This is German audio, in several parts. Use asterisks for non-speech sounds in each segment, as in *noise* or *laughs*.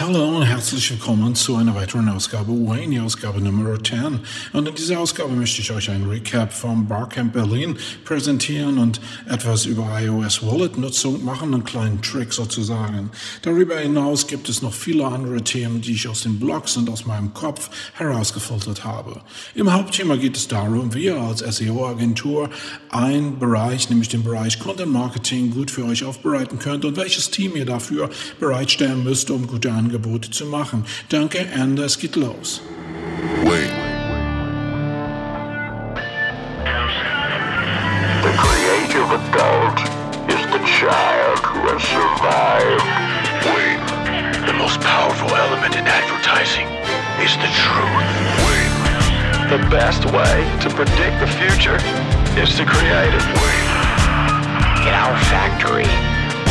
Hallo und herzlich willkommen zu einer weiteren Ausgabe Wayne, Ausgabe Nummer 10. Und in dieser Ausgabe möchte ich euch ein Recap vom Barcamp Berlin präsentieren und etwas über iOS Wallet Nutzung machen, einen kleinen Trick sozusagen. Darüber hinaus gibt es noch viele andere Themen, die ich aus den Blogs und aus meinem Kopf herausgefiltert habe. Im Hauptthema geht es darum, wie ihr als SEO-Agentur einen Bereich, nämlich den Bereich Content Marketing, gut für euch aufbereiten könnt und welches Team ihr dafür bereitstellen müsst, um gute Angebote zu machen. Danke, and es geht los. Wait. The creative adult is the child who has survived. Wait. The most powerful element in advertising is the truth. Wait. The best way to predict the future is to create it. Wait. In our factory,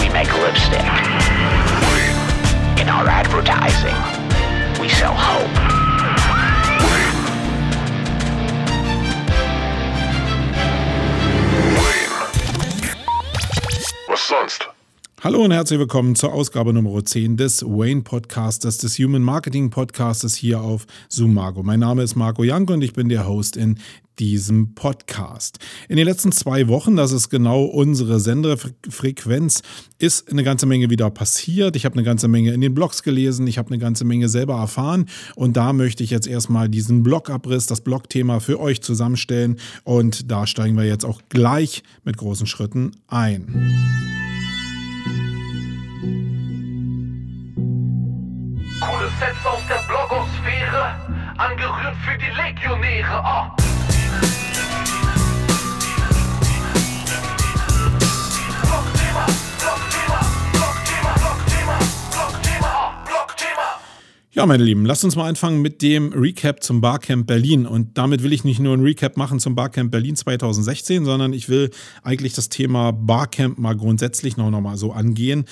we make lipstick. In our advertising, we sell hope. Sonst? Hallo und herzlich willkommen zur Ausgabe Nummer 10 des Wayne Podcasters, des Human Marketing Podcasters hier auf Marco. Mein Name ist Marco Jank und ich bin der Host in diesem Podcast. In den letzten zwei Wochen, das ist genau unsere Senderfrequenz, ist eine ganze Menge wieder passiert. Ich habe eine ganze Menge in den Blogs gelesen, ich habe eine ganze Menge selber erfahren und da möchte ich jetzt erstmal diesen Blogabriss, das Blogthema für euch zusammenstellen und da steigen wir jetzt auch gleich mit großen Schritten ein. Coole Sets aus der Blogosphäre, angerührt für die Legionäre. Oh. Ja, meine Lieben, lasst uns mal anfangen mit dem Recap zum Barcamp Berlin. Und damit will ich nicht nur ein Recap machen zum Barcamp Berlin 2016, sondern ich will eigentlich das Thema Barcamp mal grundsätzlich noch, noch mal so angehen.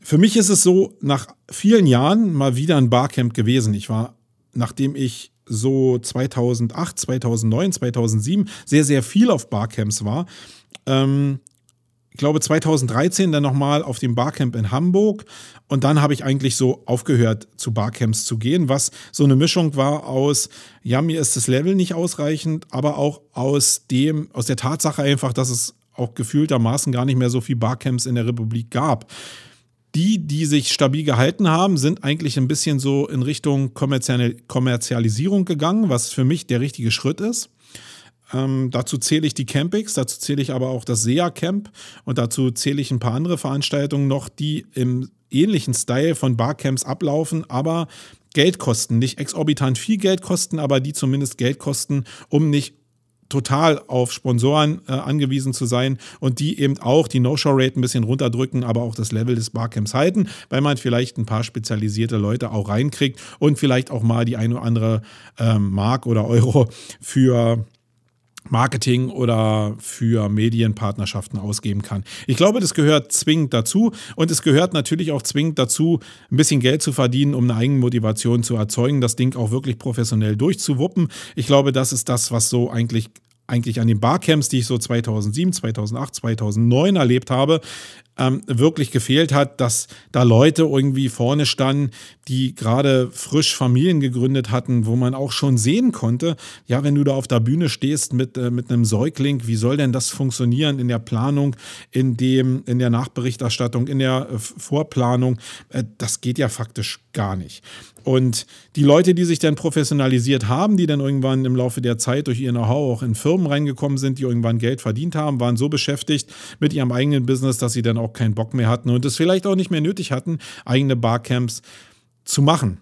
Für mich ist es so, nach vielen Jahren mal wieder ein Barcamp gewesen. Ich war, nachdem ich so 2008, 2009, 2007 sehr, sehr viel auf Barcamps war, ähm, ich glaube 2013 dann nochmal auf dem Barcamp in Hamburg und dann habe ich eigentlich so aufgehört zu Barcamps zu gehen, was so eine Mischung war aus, ja, mir ist das Level nicht ausreichend, aber auch aus dem, aus der Tatsache einfach, dass es auch gefühltermaßen gar nicht mehr so viel Barcamps in der Republik gab. Die, die sich stabil gehalten haben, sind eigentlich ein bisschen so in Richtung Kommerzialisierung gegangen, was für mich der richtige Schritt ist. Ähm, dazu zähle ich die Campings, dazu zähle ich aber auch das SEA Camp und dazu zähle ich ein paar andere Veranstaltungen noch, die im ähnlichen Style von Barcamps ablaufen, aber Geld kosten. Nicht exorbitant viel Geld kosten, aber die zumindest Geld kosten, um nicht total auf Sponsoren äh, angewiesen zu sein und die eben auch die No-Show-Rate ein bisschen runterdrücken, aber auch das Level des Barcamps halten, weil man vielleicht ein paar spezialisierte Leute auch reinkriegt und vielleicht auch mal die eine oder andere ähm, Mark oder Euro für Marketing oder für Medienpartnerschaften ausgeben kann. Ich glaube, das gehört zwingend dazu und es gehört natürlich auch zwingend dazu, ein bisschen Geld zu verdienen, um eine eigene Motivation zu erzeugen, das Ding auch wirklich professionell durchzuwuppen. Ich glaube, das ist das, was so eigentlich eigentlich an den Barcamps, die ich so 2007, 2008, 2009 erlebt habe, ähm, wirklich gefehlt hat, dass da Leute irgendwie vorne standen, die gerade frisch Familien gegründet hatten, wo man auch schon sehen konnte, ja, wenn du da auf der Bühne stehst mit, äh, mit einem Säugling, wie soll denn das funktionieren in der Planung, in, dem, in der Nachberichterstattung, in der äh, Vorplanung? Äh, das geht ja faktisch gar nicht. Und die Leute, die sich dann professionalisiert haben, die dann irgendwann im Laufe der Zeit durch ihr Know-how auch in Firmen reingekommen sind, die irgendwann Geld verdient haben, waren so beschäftigt mit ihrem eigenen Business, dass sie dann auch keinen Bock mehr hatten und es vielleicht auch nicht mehr nötig hatten, eigene Barcamps zu machen.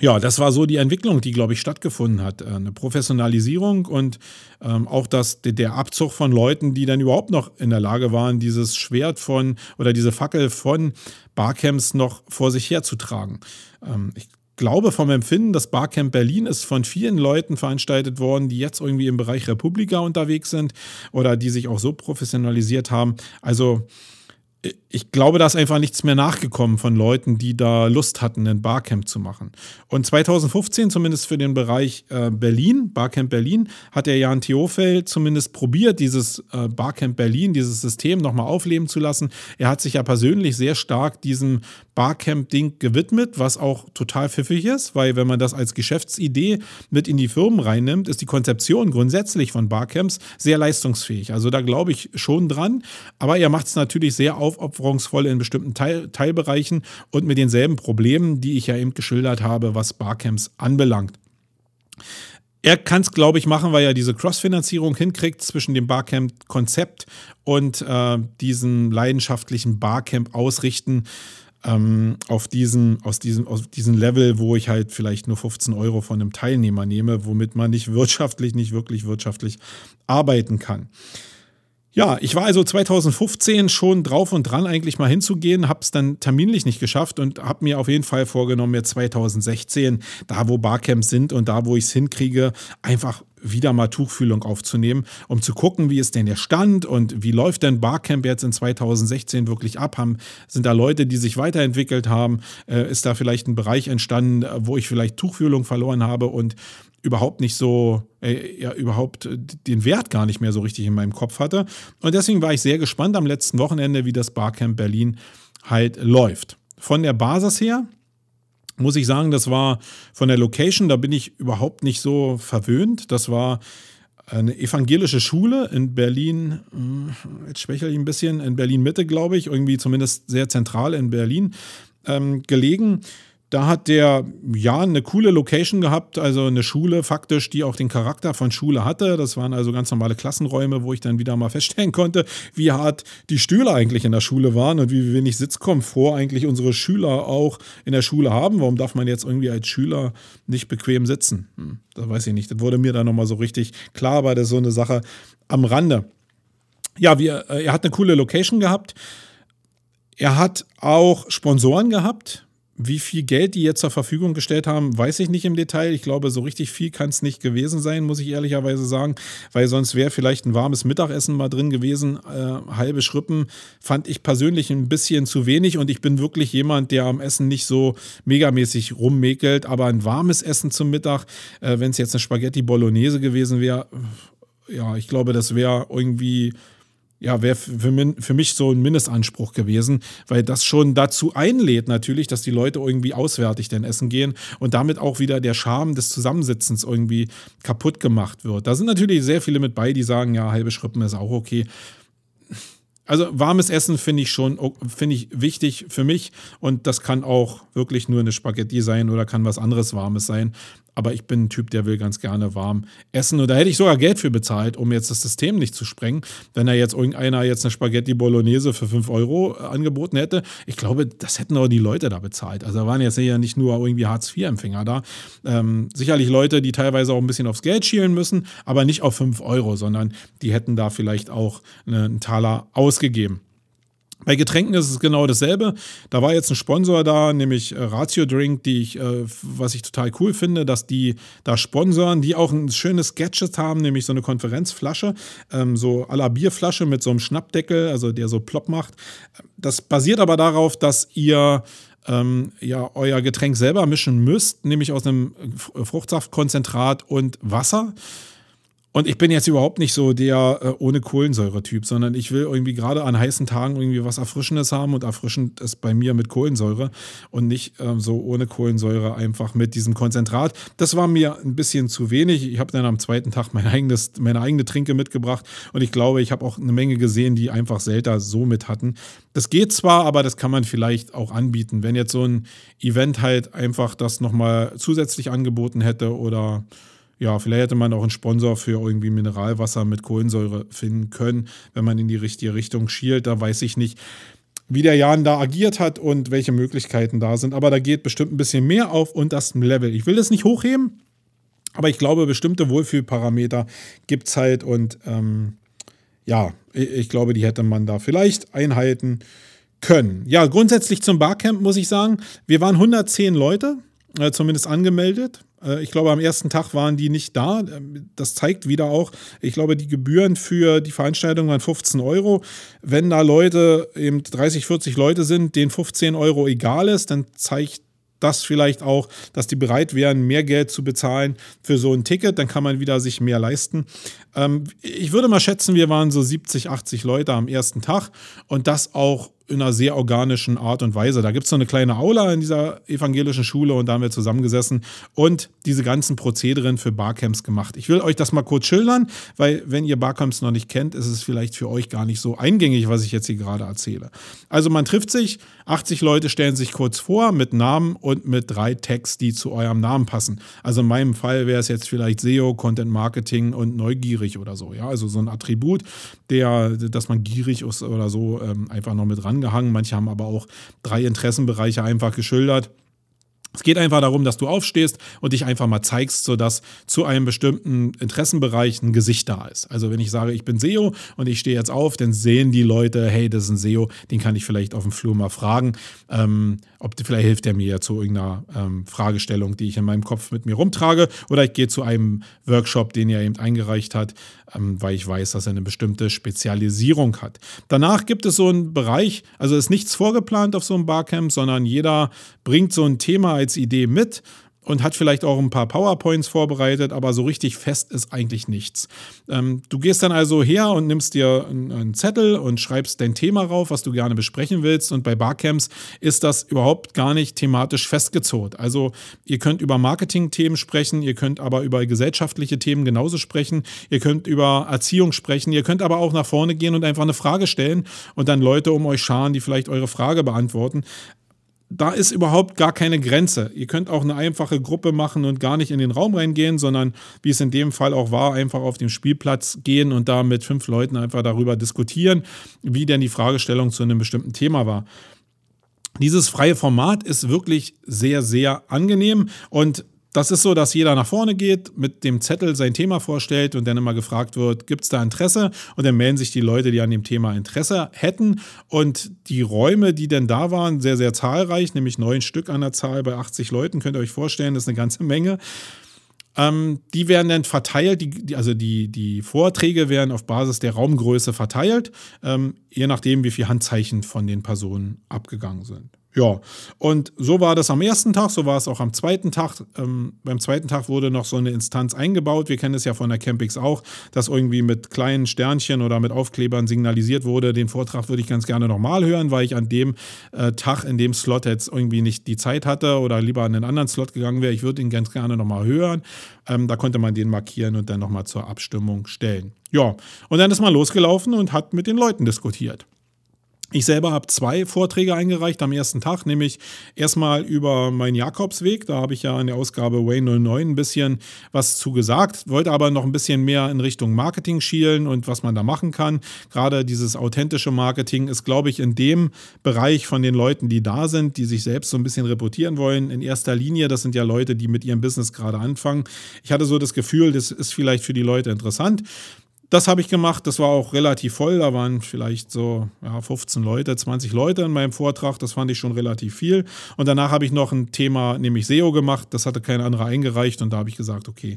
Ja, das war so die Entwicklung, die, glaube ich, stattgefunden hat. Äh, eine Professionalisierung und ähm, auch das, der Abzug von Leuten, die dann überhaupt noch in der Lage waren, dieses Schwert von oder diese Fackel von Barcamps noch vor sich herzutragen. Ähm, ich glaube vom Empfinden, das Barcamp Berlin ist von vielen Leuten veranstaltet worden, die jetzt irgendwie im Bereich Republika unterwegs sind oder die sich auch so professionalisiert haben. Also ich glaube, da ist einfach nichts mehr nachgekommen von Leuten, die da Lust hatten, ein Barcamp zu machen. Und 2015, zumindest für den Bereich äh, Berlin, Barcamp Berlin, hat der Jan Theofeld zumindest probiert, dieses äh, Barcamp Berlin, dieses System nochmal aufleben zu lassen. Er hat sich ja persönlich sehr stark diesem Barcamp-Ding gewidmet, was auch total pfiffig ist, weil wenn man das als Geschäftsidee mit in die Firmen reinnimmt, ist die Konzeption grundsätzlich von Barcamps sehr leistungsfähig. Also da glaube ich schon dran. Aber er macht es natürlich sehr aufopferungsvoll in bestimmten Teil Teilbereichen und mit denselben Problemen, die ich ja eben geschildert habe, was Barcamps anbelangt. Er kann es, glaube ich, machen, weil er diese Cross-Finanzierung hinkriegt zwischen dem Barcamp-Konzept und äh, diesem leidenschaftlichen Barcamp ausrichten ähm, auf, diesen, aus diesem, aus diesem Level, wo ich halt vielleicht nur 15 Euro von einem Teilnehmer nehme, womit man nicht *laughs* wirtschaftlich, nicht wirklich wirtschaftlich arbeiten kann. Ja, ich war also 2015 schon drauf und dran, eigentlich mal hinzugehen, habe es dann terminlich nicht geschafft und habe mir auf jeden Fall vorgenommen, jetzt 2016, da wo Barcamps sind und da wo ich es hinkriege, einfach wieder mal Tuchfühlung aufzunehmen, um zu gucken, wie ist denn der Stand und wie läuft denn Barcamp jetzt in 2016 wirklich ab? Haben, sind da Leute, die sich weiterentwickelt haben? Äh, ist da vielleicht ein Bereich entstanden, wo ich vielleicht Tuchfühlung verloren habe und überhaupt nicht so, äh, ja, überhaupt den Wert gar nicht mehr so richtig in meinem Kopf hatte. Und deswegen war ich sehr gespannt am letzten Wochenende, wie das Barcamp Berlin halt läuft. Von der Basis her muss ich sagen, das war von der Location, da bin ich überhaupt nicht so verwöhnt. Das war eine evangelische Schule in Berlin, äh, jetzt schwächere ich ein bisschen, in Berlin Mitte, glaube ich, irgendwie zumindest sehr zentral in Berlin ähm, gelegen. Da hat der ja eine coole Location gehabt, also eine Schule faktisch, die auch den Charakter von Schule hatte. Das waren also ganz normale Klassenräume, wo ich dann wieder mal feststellen *laughs* konnte, wie hart die Stühle eigentlich in der Schule waren und wie wenig Sitzkomfort eigentlich unsere Schüler auch in der Schule haben. Warum darf man jetzt irgendwie als Schüler nicht bequem sitzen? Hm, das weiß ich nicht. Das wurde mir dann nochmal so richtig klar, aber das ist so eine Sache am Rande. Ja, wir, äh, er hat eine coole Location gehabt. Er hat auch Sponsoren gehabt wie viel Geld die jetzt zur Verfügung gestellt haben, weiß ich nicht im Detail. Ich glaube, so richtig viel kann es nicht gewesen sein, muss ich ehrlicherweise sagen, weil sonst wäre vielleicht ein warmes Mittagessen mal drin gewesen. Äh, halbe Schrippen fand ich persönlich ein bisschen zu wenig und ich bin wirklich jemand, der am Essen nicht so megamäßig rummäkelt, aber ein warmes Essen zum Mittag, äh, wenn es jetzt eine Spaghetti Bolognese gewesen wäre, ja, ich glaube, das wäre irgendwie ja, wäre für, für, mich so ein Mindestanspruch gewesen, weil das schon dazu einlädt natürlich, dass die Leute irgendwie auswärtig denn essen gehen und damit auch wieder der Charme des Zusammensitzens irgendwie kaputt gemacht wird. Da sind natürlich sehr viele mit bei, die sagen, ja, halbe Schrippen ist auch okay. Also warmes Essen finde ich schon finde ich wichtig für mich und das kann auch wirklich nur eine Spaghetti sein oder kann was anderes warmes sein aber ich bin ein Typ, der will ganz gerne warm essen. Und da hätte ich sogar Geld für bezahlt, um jetzt das System nicht zu sprengen. Wenn da jetzt irgendeiner jetzt eine Spaghetti Bolognese für 5 Euro äh, angeboten hätte, ich glaube, das hätten auch die Leute da bezahlt. Also da waren jetzt ja nicht nur irgendwie Hartz-IV-Empfänger da. Ähm, sicherlich Leute, die teilweise auch ein bisschen aufs Geld schielen müssen, aber nicht auf 5 Euro, sondern die hätten da vielleicht auch einen Taler ausgegeben. Bei Getränken ist es genau dasselbe. Da war jetzt ein Sponsor da, nämlich äh, Ratio Drink, die ich, äh, was ich total cool finde, dass die da sponsoren, die auch ein schönes Gadget haben, nämlich so eine Konferenzflasche, ähm, so à la Bierflasche mit so einem Schnappdeckel, also der so plopp macht. Das basiert aber darauf, dass ihr ähm, ja euer Getränk selber mischen müsst, nämlich aus einem Fruchtsaftkonzentrat und Wasser. Und ich bin jetzt überhaupt nicht so der äh, ohne Kohlensäure-Typ, sondern ich will irgendwie gerade an heißen Tagen irgendwie was Erfrischendes haben und erfrischend ist bei mir mit Kohlensäure und nicht äh, so ohne Kohlensäure einfach mit diesem Konzentrat. Das war mir ein bisschen zu wenig. Ich habe dann am zweiten Tag mein eigenes, meine eigene Trinke mitgebracht und ich glaube, ich habe auch eine Menge gesehen, die einfach selten so mit hatten. Das geht zwar, aber das kann man vielleicht auch anbieten, wenn jetzt so ein Event halt einfach das nochmal zusätzlich angeboten hätte oder ja, vielleicht hätte man auch einen Sponsor für irgendwie Mineralwasser mit Kohlensäure finden können, wenn man in die richtige Richtung schielt. Da weiß ich nicht, wie der Jan da agiert hat und welche Möglichkeiten da sind. Aber da geht bestimmt ein bisschen mehr auf das Level. Ich will das nicht hochheben, aber ich glaube, bestimmte Wohlfühlparameter gibt es halt und ähm, ja, ich glaube, die hätte man da vielleicht einhalten können. Ja, grundsätzlich zum Barcamp muss ich sagen, wir waren 110 Leute, äh, zumindest angemeldet. Äh, ich glaube, am ersten Tag waren die nicht da. Das zeigt wieder auch, ich glaube, die Gebühren für die Veranstaltung waren 15 Euro. Wenn da Leute, eben 30, 40 Leute sind, denen 15 Euro egal ist, dann zeigt das vielleicht auch, dass die bereit wären, mehr Geld zu bezahlen für so ein Ticket, dann kann man wieder sich mehr leisten. Ähm, ich würde mal schätzen, wir waren so 70, 80 Leute am ersten Tag und das auch in einer sehr organischen Art und Weise. Da gibt es so eine kleine Aula in dieser evangelischen Schule und da haben wir zusammengesessen und diese ganzen Prozederen für Barcamps gemacht. Ich will euch das mal kurz schildern, weil wenn ihr Barcamps noch nicht kennt, ist es vielleicht für euch gar nicht so eingängig, was ich jetzt hier gerade erzähle. Also man trifft sich, 80 Leute stellen sich kurz vor mit Namen und mit drei Tags, die zu eurem Namen passen. Also in meinem Fall wäre es jetzt vielleicht SEO, Content Marketing und neugierig oder so. Ja, also so ein Attribut, der, dass man gierig ist oder so, ähm, einfach noch mit ran angehangen. Manche haben aber auch drei Interessenbereiche einfach geschildert. Es geht einfach darum, dass du aufstehst und dich einfach mal zeigst, sodass zu einem bestimmten Interessenbereich ein Gesicht da ist. Also wenn ich sage, ich bin SEO und ich stehe jetzt auf, dann sehen die Leute, hey, das ist ein SEO, den kann ich vielleicht auf dem Flur mal fragen. Ähm, ob vielleicht hilft er mir ja zu irgendeiner ähm, Fragestellung, die ich in meinem Kopf mit mir rumtrage. Oder ich gehe zu einem Workshop, den er eben eingereicht hat, weil ich weiß, dass er eine bestimmte Spezialisierung hat. Danach gibt es so einen Bereich, also ist nichts vorgeplant auf so einem Barcamp, sondern jeder bringt so ein Thema als Idee mit und hat vielleicht auch ein paar PowerPoints vorbereitet, aber so richtig fest ist eigentlich nichts. Ähm, du gehst dann also her und nimmst dir einen, Zettel und schreibst dein Thema rauf, was du gerne besprechen willst. Und bei Barcamps ist das überhaupt gar nicht thematisch festgezurrt. Also ihr könnt über Marketing-Themen sprechen, ihr könnt aber über gesellschaftliche Themen genauso sprechen, ihr könnt über Erziehung sprechen, ihr könnt aber auch nach vorne gehen und einfach eine Frage stellen und dann Leute um euch scharen, die vielleicht eure Frage beantworten da ist überhaupt gar keine Grenze. Ihr könnt auch eine einfache Gruppe machen und gar nicht in den Raum reingehen, sondern wie es in dem Fall auch war, einfach auf den Spielplatz gehen und da mit fünf Leuten einfach darüber diskutieren, wie denn die Fragestellung zu einem bestimmten Thema war. Dieses freie Format ist wirklich sehr, sehr angenehm und das ist so, dass jeder nach vorne geht, mit dem Zettel sein Thema vorstellt und dann immer gefragt wird, gibt es da Interesse? Und dann melden sich die Leute, die an dem Thema Interesse hätten. Und die Räume, die denn da waren, sehr, sehr zahlreich, nämlich neun Stück an der Zahl bei 80 Leuten, könnt ihr euch vorstellen, das ist eine ganze Menge. Ähm, die werden dann verteilt, die, also die, die Vorträge werden auf Basis der Raumgröße verteilt, ähm, je nachdem, wie viele Handzeichen von den Personen abgegangen sind. Ja, und so war das am ersten Tag, so war es auch am zweiten Tag. Ähm, beim zweiten Tag wurde noch so eine Instanz eingebaut. Wir kennen es ja von der Campix auch, dass irgendwie mit kleinen Sternchen oder mit Aufklebern signalisiert wurde, den Vortrag würde ich ganz gerne nochmal hören, weil ich an dem äh, Tag, in dem Slot jetzt irgendwie nicht die Zeit hatte oder lieber an einen anderen Slot gegangen wäre. Ich würde ihn ganz gerne nochmal hören. Ähm, da konnte man den markieren und dann nochmal zur Abstimmung stellen. Ja, und dann ist man losgelaufen und hat mit den Leuten diskutiert. Ich selber habe zwei Vorträge eingereicht am ersten Tag, nämlich erstmal über meinen Jakobsweg. Da habe ich ja in der Ausgabe Wayne 09 ein bisschen was zu gesagt, wollte aber noch ein bisschen mehr in Richtung Marketing schielen und was man da machen kann. Gerade dieses authentische Marketing ist, glaube ich, in dem Bereich von den Leuten, die da sind, die sich selbst so ein bisschen reportieren wollen, in erster Linie. Das sind ja Leute, die mit ihrem Business gerade anfangen. Ich hatte so das Gefühl, das ist vielleicht für die Leute interessant. Das habe ich gemacht. Das war auch relativ voll. Da waren vielleicht so ja, 15 Leute, 20 Leute in meinem Vortrag. Das fand ich schon relativ viel. Und danach habe ich noch ein Thema, nämlich SEO gemacht. Das hatte kein anderer eingereicht. Und da habe ich gesagt, okay,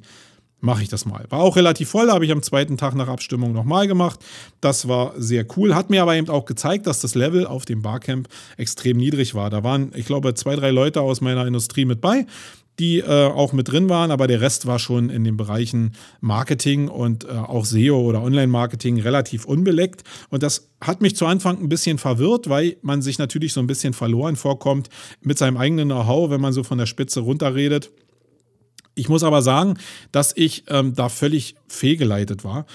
mache ich das mal. War auch relativ voll, habe ich am zweiten Tag nach Abstimmung nochmal gemacht. Das war sehr cool, hat mir aber eben auch gezeigt, dass das Level auf dem Barcamp extrem niedrig war. Da waren, ich glaube, zwei, drei Leute aus meiner Industrie mit bei die äh, auch mit drin waren, aber der Rest war schon in den Bereichen Marketing und äh, auch SEO oder Online-Marketing relativ unbeleckt. Und das hat mich zu Anfang ein bisschen verwirrt, weil man sich natürlich so ein bisschen verloren vorkommt mit seinem eigenen Know-how, wenn man so von der Spitze runterredet. Ich muss aber sagen, dass ich ähm, da völlig fehlgeleitet war.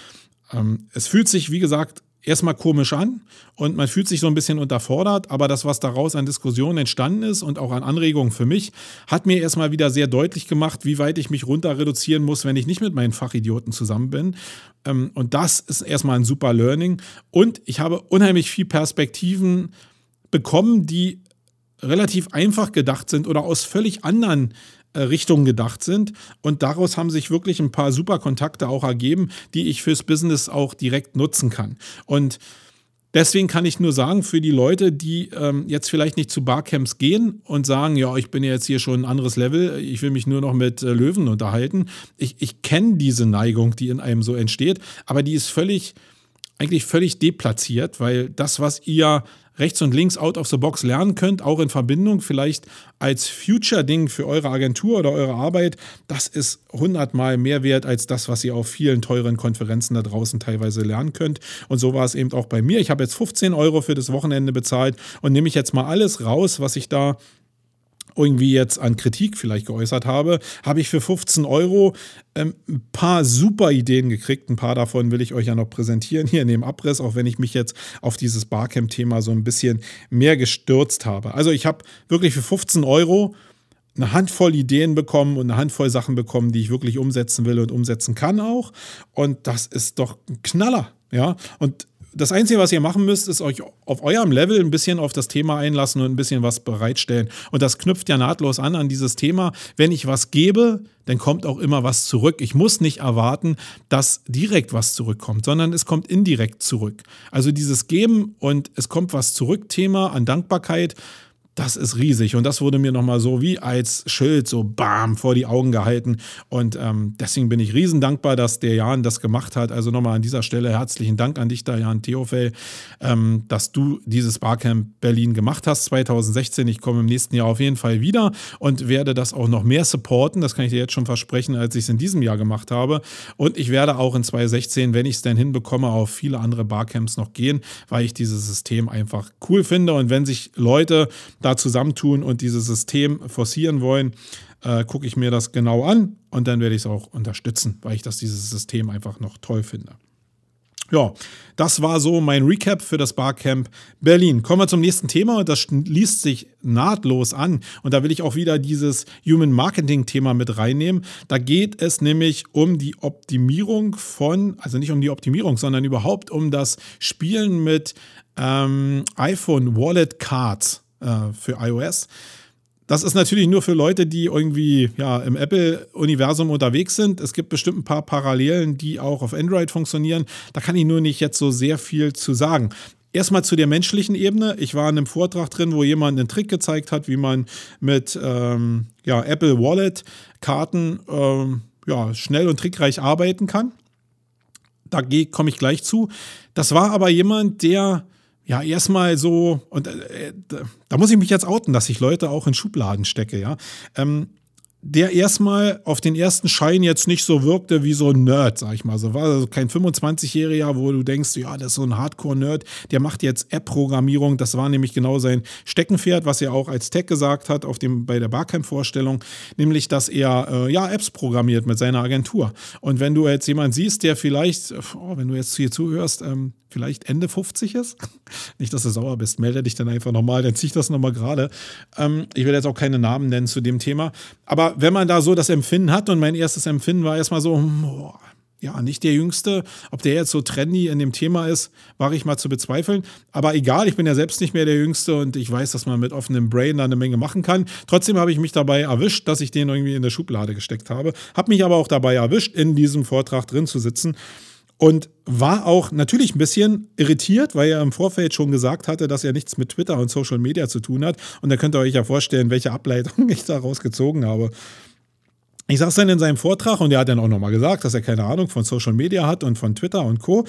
Ähm, es fühlt sich, wie gesagt, erstmal komisch an und man fühlt sich so ein bisschen unterfordert, aber das, was daraus an Diskussionen entstanden ist und auch an Anregungen für mich, hat mir erstmal wieder sehr deutlich gemacht, wie weit ich mich runter reduzieren muss, wenn ich nicht mit meinen Fachidioten zusammen bin. Ähm, und das ist erstmal ein super Learning. Und ich habe unheimlich viel Perspektiven bekommen, die relativ einfach gedacht sind oder aus völlig anderen äh, Richtungen gedacht sind. Und daraus haben sich wirklich ein paar super Kontakte auch ergeben, die ich fürs Business auch direkt nutzen kann. Und Deswegen kann ich nur sagen, für die Leute, die ähm, jetzt vielleicht nicht zu Barcamps gehen und sagen, ja, ich bin jetzt hier schon ein anderes Level, ich will mich nur noch mit äh, Löwen unterhalten. Ich, ich kenne diese Neigung, die in einem so entsteht, aber die ist völlig, eigentlich völlig deplatziert, weil das, was ihr rechts und links out of the box lernen könnt, auch in Verbindung vielleicht als Future-Ding für eure Agentur oder eure Arbeit, das ist hundertmal mehr wert als das, was ihr auf vielen teuren Konferenzen da draußen teilweise lernen könnt. Und so war es eben auch bei mir. Ich habe jetzt 15 Euro für das Wochenende bezahlt und nehme ich jetzt mal alles raus, was ich da irgendwie jetzt an Kritik vielleicht geäußert habe, habe ich für 15 Euro ähm, ein paar super Ideen gekriegt. Ein paar davon will ich euch ja noch präsentieren hier in dem Abriss, auch wenn ich mich jetzt auf dieses Barcamp-Thema so ein bisschen mehr gestürzt habe. Also ich habe wirklich für 15 Euro eine Handvoll Ideen bekommen und eine Handvoll Sachen bekommen, die ich wirklich umsetzen will und umsetzen kann auch. Und das ist doch ein Knaller. Ja, und das Einzige, was ihr machen müsst, ist euch auf eurem Level ein bisschen auf das Thema einlassen und ein bisschen was bereitstellen. Und das knüpft ja nahtlos an an dieses Thema. Wenn ich was gebe, dann kommt auch immer was zurück. Ich muss nicht erwarten, dass direkt was zurückkommt, sondern es kommt indirekt zurück. Also dieses Geben und es kommt was zurück Thema an Dankbarkeit das ist riesig. Und das wurde mir nochmal so wie als Schild so bam vor die Augen gehalten. Und ähm, deswegen bin ich riesen dankbar, dass der Jan das gemacht hat. Also nochmal an dieser Stelle herzlichen Dank an dich da, Jan Theofel, ähm, dass du dieses Barcamp Berlin gemacht hast 2016. Ich komme im nächsten Jahr auf jeden Fall wieder und werde das auch noch mehr supporten. Das kann ich dir jetzt schon versprechen, als ich es in diesem Jahr gemacht habe. Und ich werde auch in 2016, wenn ich es denn hinbekomme, auf viele andere Barcamps noch gehen, weil ich dieses System einfach cool finde. Und wenn sich Leute da zusammentun und dieses System forcieren wollen, äh, gucke ich mir das genau an und dann werde ich es auch unterstützen, weil ich das dieses System einfach noch toll finde. Ja, das war so mein Recap für das Barcamp Berlin. Kommen wir zum nächsten Thema und das liest sich nahtlos an. Und da will ich auch wieder dieses Human Marketing Thema mit reinnehmen. Da geht es nämlich um die Optimierung von, also nicht um die Optimierung, sondern überhaupt um das Spielen mit ähm, iPhone Wallet Cards äh, für iOS. Das ist natürlich nur für Leute, die irgendwie ja, im Apple-Universum unterwegs sind. Es gibt bestimmt ein paar Parallelen, die auch auf Android funktionieren. Da kann ich nur nicht jetzt so sehr viel zu sagen. Erstmal zu der menschlichen Ebene. Ich war in einem Vortrag drin, wo jemand einen Trick gezeigt hat, wie man mit ähm, ja, Apple Wallet Karten ähm, ja, schnell und trickreich arbeiten kann. Da komme ich gleich zu. Das war aber jemand, der ja, erstmal so, und äh, da muss ich mich jetzt outen, dass ich Leute auch in Schubladen stecke, ja. Ähm, der erstmal auf den ersten Schein jetzt nicht so wirkte wie so ein Nerd, sag ich mal. So war also kein 25-Jähriger, wo du denkst, ja, das ist so ein Hardcore-Nerd, der macht jetzt App-Programmierung. Das war nämlich genau sein Steckenpferd, was er auch als Tech gesagt hat auf dem, bei der Barcamp-Vorstellung, nämlich, dass er äh, ja Apps programmiert mit seiner Agentur. Und wenn du jetzt jemanden siehst, der vielleicht, oh, wenn du jetzt hier zuhörst, ähm, vielleicht Ende 50 ist, *laughs* nicht, dass du sauer bist, melde dich dann einfach nochmal, dann zieh ich das nochmal gerade. Ähm, ich will jetzt auch keine Namen nennen zu dem Thema, aber wenn man da so das Empfinden hat, und mein erstes Empfinden war erstmal so, boah, ja, nicht der Jüngste. Ob der jetzt so trendy in dem Thema ist, wage ich mal zu bezweifeln. Aber egal, ich bin ja selbst nicht mehr der Jüngste und ich weiß, dass man mit offenem Brain da eine Menge machen kann. Trotzdem habe ich mich dabei erwischt, dass ich den irgendwie in der Schublade gesteckt habe. Habe mich aber auch dabei erwischt, in diesem Vortrag drin zu sitzen. Und war auch natürlich ein bisschen irritiert, weil er im Vorfeld schon gesagt hatte, dass er nichts mit Twitter und Social Media zu tun hat. Und da könnt ihr euch ja vorstellen, welche Ableitung *laughs* ich daraus gezogen habe. Ich saß dann in seinem Vortrag und er hat dann auch nochmal gesagt, dass er keine Ahnung von Social Media hat und von Twitter und Co.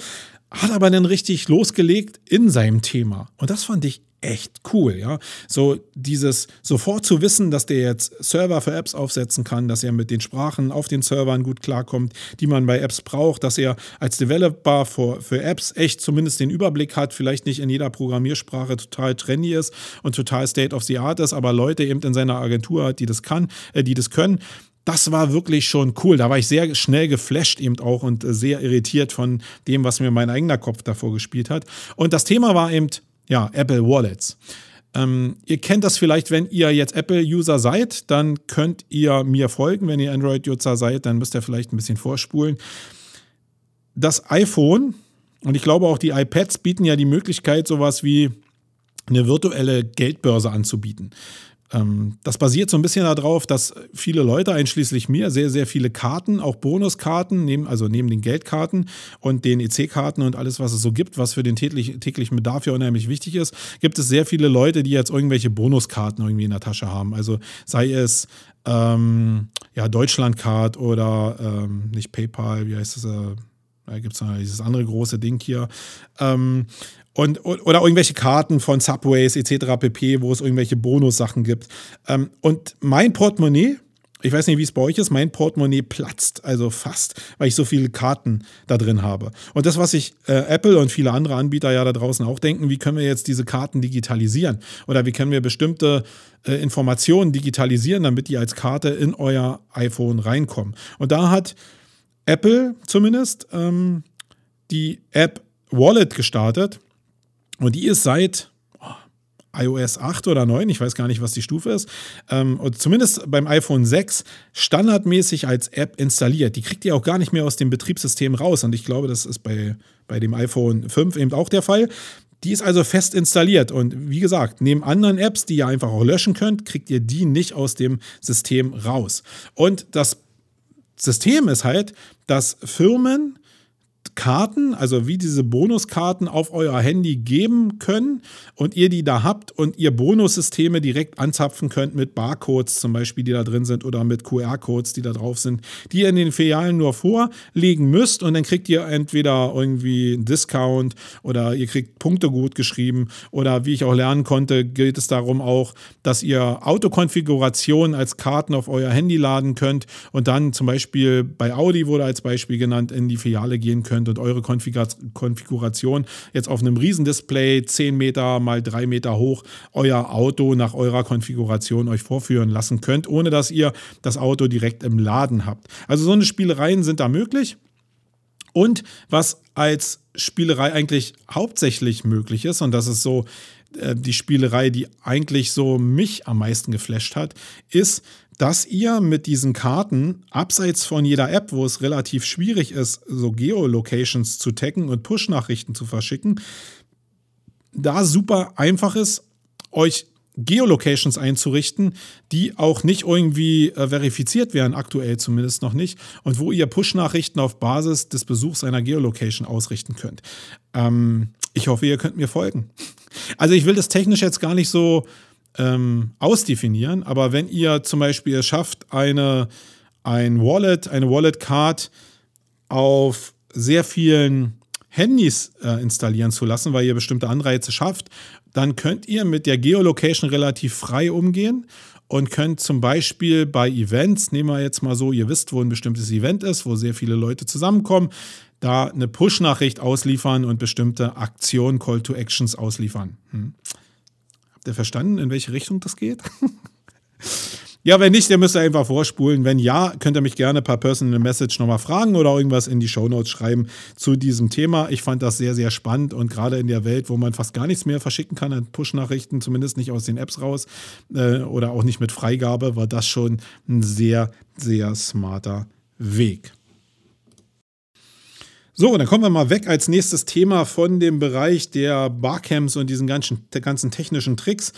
Hat aber dann richtig losgelegt in seinem Thema. Und das fand ich echt cool, ja. So dieses sofort zu wissen, dass der jetzt Server für Apps aufsetzen kann, dass er mit den Sprachen auf den Servern gut klarkommt, die man bei Apps braucht, dass er als Developer für, für Apps echt zumindest den Überblick hat, vielleicht nicht in jeder Programmiersprache total trendy ist und total State of the Art ist, aber Leute eben in seiner Agentur hat, die das kann, äh, die das können das war wirklich schon cool. Da war ich sehr schnell geflasht eben auch und äh, sehr irritiert von dem, was mir mein eigener Kopf davor gespielt hat. Und das Thema war eben ja, Apple Wallets. Ähm, ihr kennt das vielleicht, wenn ihr jetzt Apple-User seid, dann könnt ihr mir folgen. Wenn ihr Android-User seid, dann müsst ihr vielleicht ein bisschen vorspulen. Das iPhone und ich glaube auch die iPads bieten ja die Möglichkeit, sowas wie eine virtuelle Geldbörse anzubieten. Ähm, das basiert so ein bisschen darauf, dass viele Leute, einschließlich mir, sehr, sehr viele Karten, auch Bonuskarten, neben, also neben den Geldkarten und den EC-Karten und alles, was es so gibt, was für den täglich, täglichen Bedarf ja unheimlich wichtig ist, gibt es sehr viele Leute, die jetzt irgendwelche Bonuskarten irgendwie in der Tasche haben. Also sei es ähm, ja, Deutschlandcard oder ähm, nicht PayPal, wie heißt das? Äh, da gibt es dieses andere große Ding hier. Ähm, und, oder irgendwelche Karten von Subways etc. pp., wo es irgendwelche Bonussachen gibt. Ähm, und mein Portemonnaie, ich weiß nicht, wie es bei euch ist, mein Portemonnaie platzt, also fast, weil ich so viele Karten da drin habe. Und das, was sich äh, Apple und viele andere Anbieter ja da draußen auch denken, wie können wir jetzt diese Karten digitalisieren? Oder wie können wir bestimmte äh, Informationen digitalisieren, damit die als Karte in euer iPhone reinkommen? Und da hat Apple zumindest ähm, die App Wallet gestartet. Und die ist seit oh, iOS 8 oder 9, ich weiß gar nicht, was die Stufe ist, ähm, und zumindest beim iPhone 6 standardmäßig als App installiert. Die kriegt ihr auch gar nicht mehr aus dem Betriebssystem raus. Und ich glaube, das ist bei, bei dem iPhone 5 eben auch der Fall. Die ist also fest installiert und wie gesagt, neben anderen Apps, die ihr einfach auch löschen könnt, kriegt ihr die nicht aus dem System raus. Und das System ist halt, dass Firmen Karten, also wie diese Bonuskarten auf euer Handy geben können und ihr die da habt und ihr Bonussysteme direkt anzapfen könnt mit Barcodes zum Beispiel, die da drin sind oder mit QR-Codes, die da drauf sind, die ihr in den Filialen nur vorlegen müsst. Und dann kriegt ihr entweder irgendwie einen Discount oder ihr kriegt Punkte gut geschrieben. Oder wie ich auch lernen konnte, geht es darum auch, dass ihr Autokonfigurationen als Karten auf euer Handy laden könnt und dann zum Beispiel bei Audi wurde als Beispiel genannt, in die Filiale gehen könnt könnt und eure Konfiguration jetzt auf einem Riesendisplay 10 Meter mal 3 Meter hoch euer Auto nach eurer Konfiguration euch vorführen lassen könnt, ohne dass ihr das Auto direkt im Laden habt. Also so eine Spielereien sind da möglich. Und was als Spielerei eigentlich hauptsächlich möglich ist, und das ist so äh, die Spielerei, die eigentlich so mich am meisten geflasht hat, ist, dass ihr mit diesen Karten abseits von jeder App, wo es relativ schwierig ist, so Geolocations zu taggen und Push-Nachrichten zu verschicken, da super einfach ist, euch Geolocations einzurichten, die auch nicht irgendwie äh, verifiziert werden, aktuell zumindest noch nicht, und wo ihr Push-Nachrichten auf Basis des Besuchs einer Geolocation ausrichten könnt. Ähm, ich hoffe, ihr könnt mir folgen. Also ich will das technisch jetzt gar nicht so ähm, ausdefinieren. Aber wenn ihr zum Beispiel es schafft, eine, ein Wallet, eine Wallet-Card auf sehr vielen Handys äh, installieren zu lassen, weil ihr bestimmte Anreize schafft, dann könnt ihr mit der Geolocation relativ frei umgehen und könnt zum Beispiel bei Events, nehmen wir jetzt mal so, ihr wisst, wo ein bestimmtes Event ist, wo sehr viele Leute zusammenkommen, da eine Push-Nachricht ausliefern und bestimmte Aktionen, Call to Actions ausliefern. Hm. Habt ihr verstanden, in welche Richtung das geht? *laughs* ja, wenn nicht, ihr müsst einfach vorspulen. Wenn ja, könnt ihr mich gerne per Personal Message nochmal fragen oder irgendwas in die Shownotes schreiben zu diesem Thema. Ich fand das sehr, sehr spannend und gerade in der Welt, wo man fast gar nichts mehr verschicken kann an Push-Nachrichten, zumindest nicht aus den Apps raus äh, oder auch nicht mit Freigabe, war das schon ein sehr, sehr smarter Weg. So, dann kommen wir mal weg als nächstes Thema von dem Bereich der Barcamps und diesen ganzen, ganzen technischen Tricks.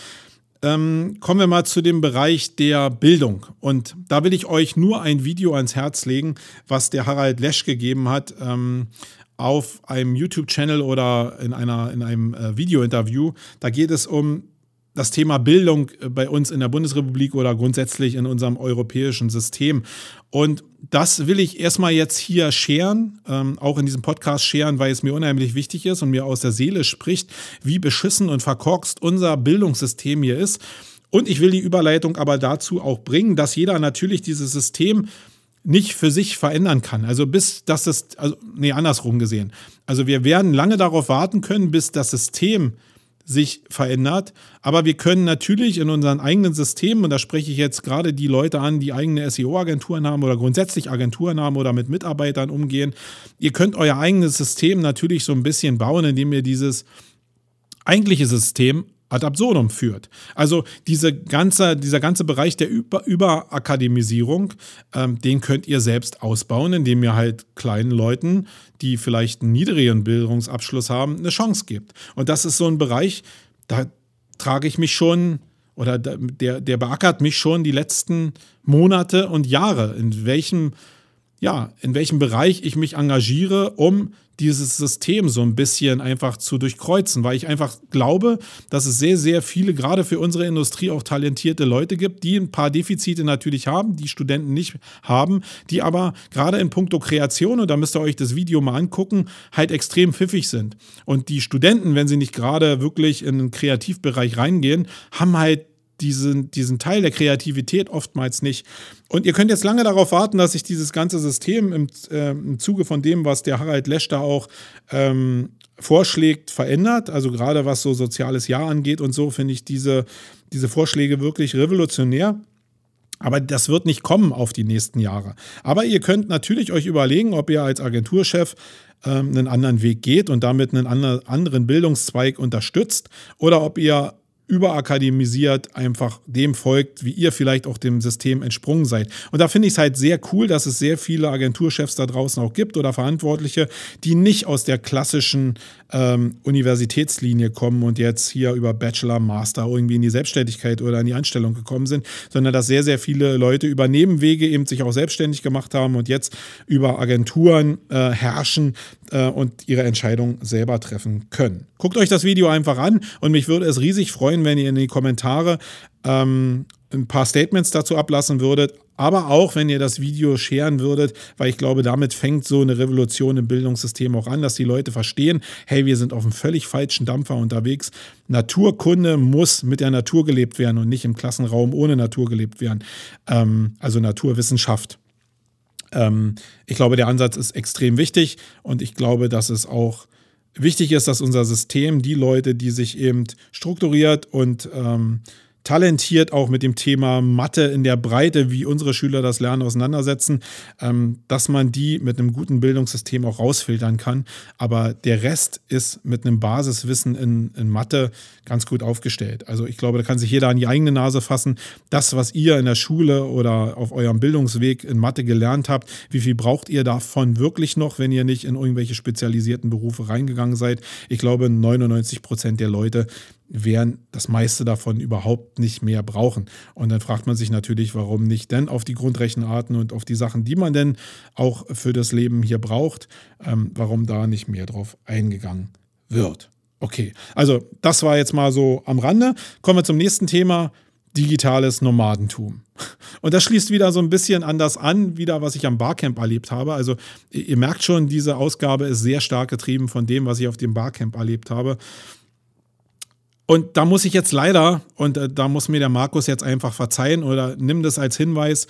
Ähm, kommen wir mal zu dem Bereich der Bildung. Und da will ich euch nur ein Video ans Herz legen, was der Harald Lesch gegeben hat ähm, auf einem YouTube-Channel oder in, einer, in einem äh, Video-Interview. Da geht es um das Thema Bildung äh, bei uns in der Bundesrepublik oder grundsätzlich in unserem europäischen System. Und das will ich erstmal jetzt hier scheren, ähm, auch in diesem Podcast scheren, weil es mir unheimlich wichtig ist und mir aus der Seele spricht, wie beschissen und verkorkst unser Bildungssystem hier ist. Und ich will die Überleitung aber dazu auch bringen, dass jeder natürlich dieses System nicht für sich verändern kann. Also bis das ist, also, nee, andersrum gesehen. Also wir werden lange darauf warten können, bis das System sich verändert. Aber wir können natürlich in unseren eigenen Systemen, und da spreche ich jetzt gerade die Leute an, die eigene SEO-Agenturen haben oder grundsätzlich Agenturen haben oder mit Mitarbeitern umgehen, ihr könnt euer eigenes System natürlich so ein bisschen bauen, indem ihr dieses eigentliche System ad absurdum führt. Also diese ganze, dieser ganze Bereich der Über Überakademisierung, ähm, den könnt ihr selbst ausbauen, indem ihr halt kleinen Leuten, die vielleicht einen niedrigen Bildungsabschluss haben, eine Chance gibt. Und das ist so ein Bereich, da trage ich mich schon oder der, der beackert mich schon die letzten Monate und Jahre, in welchem, ja, in welchem Bereich ich mich engagiere, um dieses System so ein bisschen einfach zu durchkreuzen, weil ich einfach glaube, dass es sehr, sehr viele, gerade für unsere Industrie auch talentierte Leute gibt, die ein paar Defizite natürlich haben, die Studenten nicht haben, die aber gerade in puncto Kreation, und da müsst ihr euch das Video mal angucken, halt extrem pfiffig sind. Und die Studenten, wenn sie nicht gerade wirklich in den Kreativbereich reingehen, haben halt diesen, diesen Teil der Kreativität oftmals nicht. Und ihr könnt jetzt lange darauf warten, dass sich dieses ganze System im, äh, im Zuge von dem, was der Harald Lesch da auch ähm, vorschlägt, verändert. Also gerade was so soziales Jahr angeht und so, finde ich diese, diese Vorschläge wirklich revolutionär. Aber das wird nicht kommen auf die nächsten Jahre. Aber ihr könnt natürlich euch überlegen, ob ihr als Agenturchef ähm, einen anderen Weg geht und damit einen anderen Bildungszweig unterstützt oder ob ihr überakademisiert einfach dem folgt, wie ihr vielleicht auch dem System entsprungen seid. Und da finde ich es halt sehr cool, dass es sehr viele Agenturchefs da draußen auch gibt oder Verantwortliche, die nicht aus der klassischen ähm, Universitätslinie kommen und jetzt hier über Bachelor, Master irgendwie in die Selbstständigkeit oder in die Anstellung gekommen sind, sondern dass sehr, sehr viele Leute über Nebenwege eben sich auch selbstständig gemacht haben und jetzt über Agenturen äh, herrschen äh, und ihre Entscheidung selber treffen können. Guckt euch das Video einfach an und mich würde es riesig freuen, wenn ihr in die Kommentare ähm, ein paar Statements dazu ablassen würdet, aber auch wenn ihr das Video scheren würdet, weil ich glaube, damit fängt so eine Revolution im Bildungssystem auch an, dass die Leute verstehen, hey, wir sind auf einem völlig falschen Dampfer unterwegs. Naturkunde muss mit der Natur gelebt werden und nicht im Klassenraum ohne Natur gelebt werden. Ähm, also Naturwissenschaft. Ähm, ich glaube, der Ansatz ist extrem wichtig und ich glaube, dass es auch wichtig ist, dass unser System die Leute, die sich eben strukturiert und ähm, talentiert auch mit dem Thema Mathe in der Breite, wie unsere Schüler das Lernen auseinandersetzen, ähm, dass man die mit einem guten Bildungssystem auch rausfiltern kann. Aber der Rest ist mit einem Basiswissen in, in Mathe ganz gut aufgestellt. Also ich glaube, da kann sich jeder an die eigene Nase fassen. Das, was ihr in der Schule oder auf eurem Bildungsweg in Mathe gelernt habt, wie viel braucht ihr davon wirklich noch, wenn ihr nicht in irgendwelche spezialisierten Berufe reingegangen seid? Ich glaube, 99 Prozent der Leute werden das meiste davon überhaupt nicht mehr brauchen. Und dann fragt man sich natürlich, warum nicht denn auf die Grundrechenarten und auf die Sachen, die man denn auch für das Leben hier braucht, ähm, warum da nicht mehr drauf eingegangen wird. Okay, also das war jetzt mal so am Rande. Kommen wir zum nächsten Thema. Digitales Nomadentum. Und das schließt wieder so ein bisschen an das an, wieder was ich am Barcamp erlebt habe. Also ihr merkt schon, diese Ausgabe ist sehr stark getrieben von dem, was ich auf dem Barcamp erlebt habe. Und da muss ich jetzt leider, und äh, da muss mir der Markus jetzt einfach verzeihen oder nimm das als Hinweis,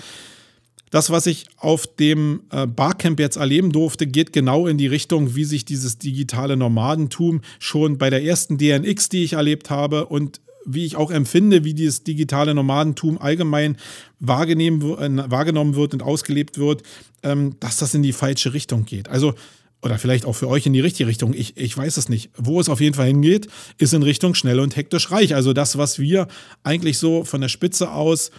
das, was ich auf dem äh, Barcamp jetzt erleben durfte, geht genau in die Richtung, wie sich dieses digitale Nomadentum schon bei der ersten DNX, die ich erlebt habe, und wie ich auch empfinde, wie dieses digitale Nomadentum allgemein wahrgenommen wird und ausgelebt wird, ähm, dass das in die falsche Richtung geht. Also oder vielleicht auch für euch in die richtige Richtung. Ich, ich weiß es nicht. Wo es auf jeden Fall hingeht, ist in Richtung schnell und hektisch reich. Also das, was wir eigentlich so von der Spitze aus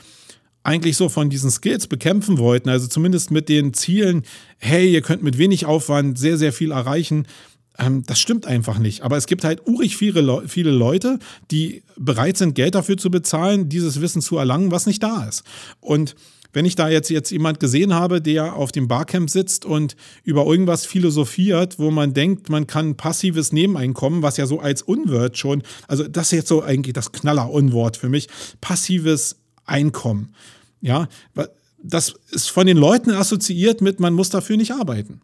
eigentlich so von diesen Skills bekämpfen wollten, also zumindest mit den Zielen, hey, ihr könnt mit wenig Aufwand sehr, sehr viel erreichen. Ähm, das stimmt einfach nicht. Aber es gibt halt urig viele, viele Leute, die bereit sind, Geld dafür zu bezahlen, dieses Wissen zu erlangen, was nicht da ist. Und wenn ich da jetzt, jetzt jemand gesehen habe, der auf dem Barcamp sitzt und über irgendwas philosophiert, wo man denkt, man kann passives Nebeneinkommen, was ja so als Unwort schon, also das ist jetzt so eigentlich das Knaller-Unwort für mich, passives Einkommen. Ja, das ist von den Leuten assoziiert mit, man muss dafür nicht arbeiten.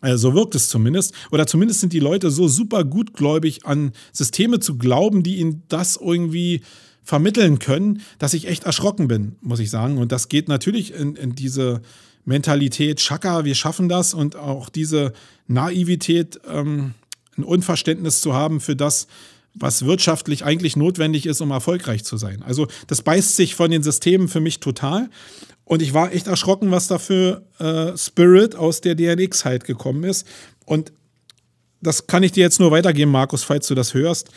Also so wirkt es zumindest. Oder zumindest sind die Leute so super gutgläubig an Systeme zu glauben, die ihnen das irgendwie vermitteln können, dass ich echt erschrocken bin, muss ich sagen. Und das geht natürlich in, in diese Mentalität, Schaka, wir schaffen das und auch diese Naivität, ähm, ein Unverständnis zu haben für das, was wirtschaftlich eigentlich notwendig ist, um erfolgreich zu sein. Also das beißt sich von den Systemen für mich total. Und ich war echt erschrocken, was da für äh, Spirit aus der DNX halt gekommen ist. Und das kann ich dir jetzt nur weitergeben, Markus, falls du das hörst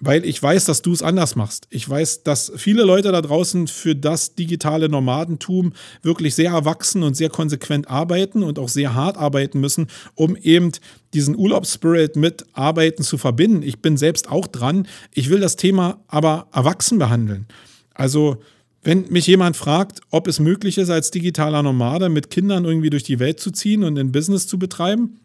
weil ich weiß, dass du es anders machst. Ich weiß, dass viele Leute da draußen für das digitale Nomadentum wirklich sehr erwachsen und sehr konsequent arbeiten und auch sehr hart arbeiten müssen, um eben diesen Urlaubsspirit mit Arbeiten zu verbinden. Ich bin selbst auch dran. Ich will das Thema aber erwachsen behandeln. Also, wenn mich jemand fragt, ob es möglich ist, als digitaler Nomade mit Kindern irgendwie durch die Welt zu ziehen und ein Business zu betreiben,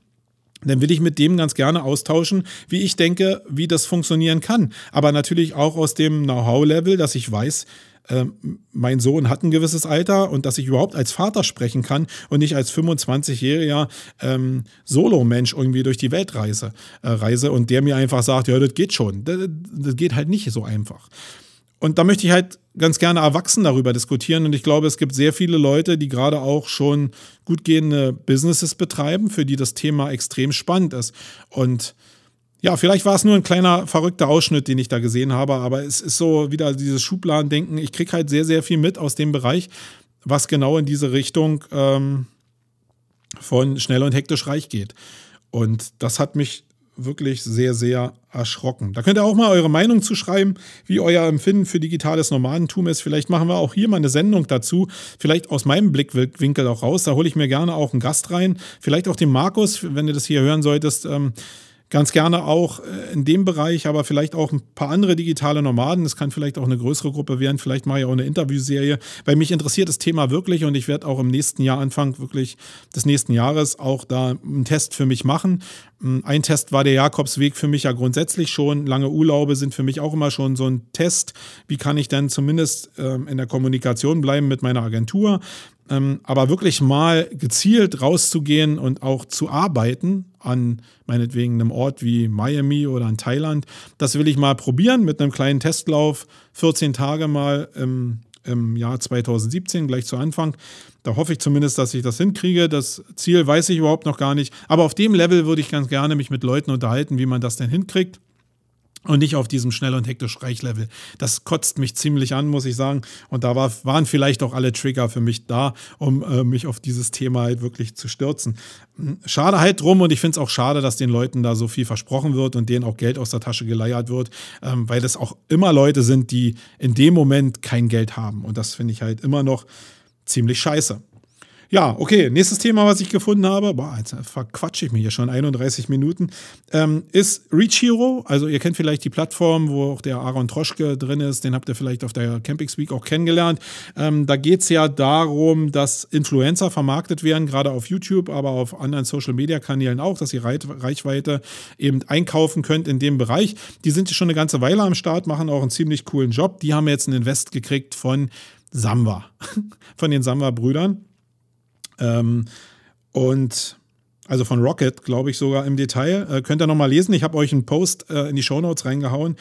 dann will ich mit dem ganz gerne austauschen, wie ich denke, wie das funktionieren kann. Aber natürlich auch aus dem Know-how-Level, dass ich weiß, äh, mein Sohn hat ein gewisses Alter und dass ich überhaupt als Vater sprechen kann und nicht als 25-jähriger ähm, Solo-Mensch irgendwie durch die Welt reise, äh, reise und der mir einfach sagt, ja, das geht schon. Das, das geht halt nicht so einfach. Und da möchte ich halt ganz gerne erwachsen darüber diskutieren. Und ich glaube, es gibt sehr viele Leute, die gerade auch schon gut gehende Businesses betreiben, für die das Thema extrem spannend ist. Und ja, vielleicht war es nur ein kleiner verrückter Ausschnitt, den ich da gesehen habe, aber es ist so wieder dieses Schubladendenken. Ich kriege halt sehr, sehr viel mit aus dem Bereich, was genau in diese Richtung ähm, von schnell und hektisch reich geht. Und das hat mich wirklich sehr, sehr erschrocken. Da könnt ihr auch mal eure Meinung zu schreiben, wie euer Empfinden für digitales Nomadentum ist. Vielleicht machen wir auch hier mal eine Sendung dazu, vielleicht aus meinem Blickwinkel auch raus. Da hole ich mir gerne auch einen Gast rein. Vielleicht auch den Markus, wenn du das hier hören solltest. Ähm, ganz gerne auch äh, in dem Bereich, aber vielleicht auch ein paar andere digitale Nomaden. Das kann vielleicht auch eine größere Gruppe werden. Vielleicht mache ich auch eine Interviewserie, weil mich interessiert das Thema wirklich und ich werde auch im nächsten Jahr, Anfang wirklich des nächsten Jahres, auch da einen Test für mich machen. Hm, ein Test war der Jakobsweg für mich ja grundsätzlich schon. Lange Urlaube sind für mich auch immer schon so ein Test. Wie kann ich denn zumindest ähm, in der Kommunikation bleiben mit meiner Agentur? Ähm, aber wirklich mal gezielt rauszugehen und auch zu arbeiten an meinetwegen einem Ort wie Miami oder in Thailand, das will ich mal probieren mit einem kleinen Testlauf, 14 Tage mal im, im Jahr 2017, gleich zu Anfang. Da hoffe ich zumindest, dass ich das hinkriege. Das Ziel weiß ich überhaupt noch gar nicht. Aber auf dem Level würde ich ganz gerne mich mit Leuten unterhalten, wie man das denn hinkriegt und nicht auf diesem schnell und hektisch Reich-Level. Das kotzt mich ziemlich an, muss ich sagen. Und da war, waren vielleicht auch alle Trigger für mich da, um äh, mich auf dieses Thema halt wirklich zu stürzen. Schade halt drum und ich finde es auch schade, dass den Leuten da so viel versprochen wird und denen auch Geld aus der Tasche geleiert wird, ähm, weil das auch immer Leute sind, die in dem Moment kein Geld haben. Und das finde ich halt immer noch ziemlich scheiße. Ja, okay. Nächstes Thema, was ich gefunden habe, boah, jetzt verquatsche ich mich hier schon 31 Minuten, ähm, ist Reach Hero. Also ihr kennt vielleicht die Plattform, wo auch der Aaron Troschke drin ist. Den habt ihr vielleicht auf der Campings Week auch kennengelernt. Ähm, da geht es ja darum, dass Influencer vermarktet werden, gerade auf YouTube, aber auf anderen Social-Media-Kanälen auch, dass ihr Reichweite eben einkaufen könnt in dem Bereich. Die sind schon eine ganze Weile am Start, machen auch einen ziemlich coolen Job. Die haben jetzt einen Invest gekriegt von Samba, *laughs* von den Samba-Brüdern. Ähm, und also von Rocket, glaube ich sogar im Detail. Äh, könnt ihr nochmal lesen. Ich habe euch einen Post äh, in die Shownotes reingehauen.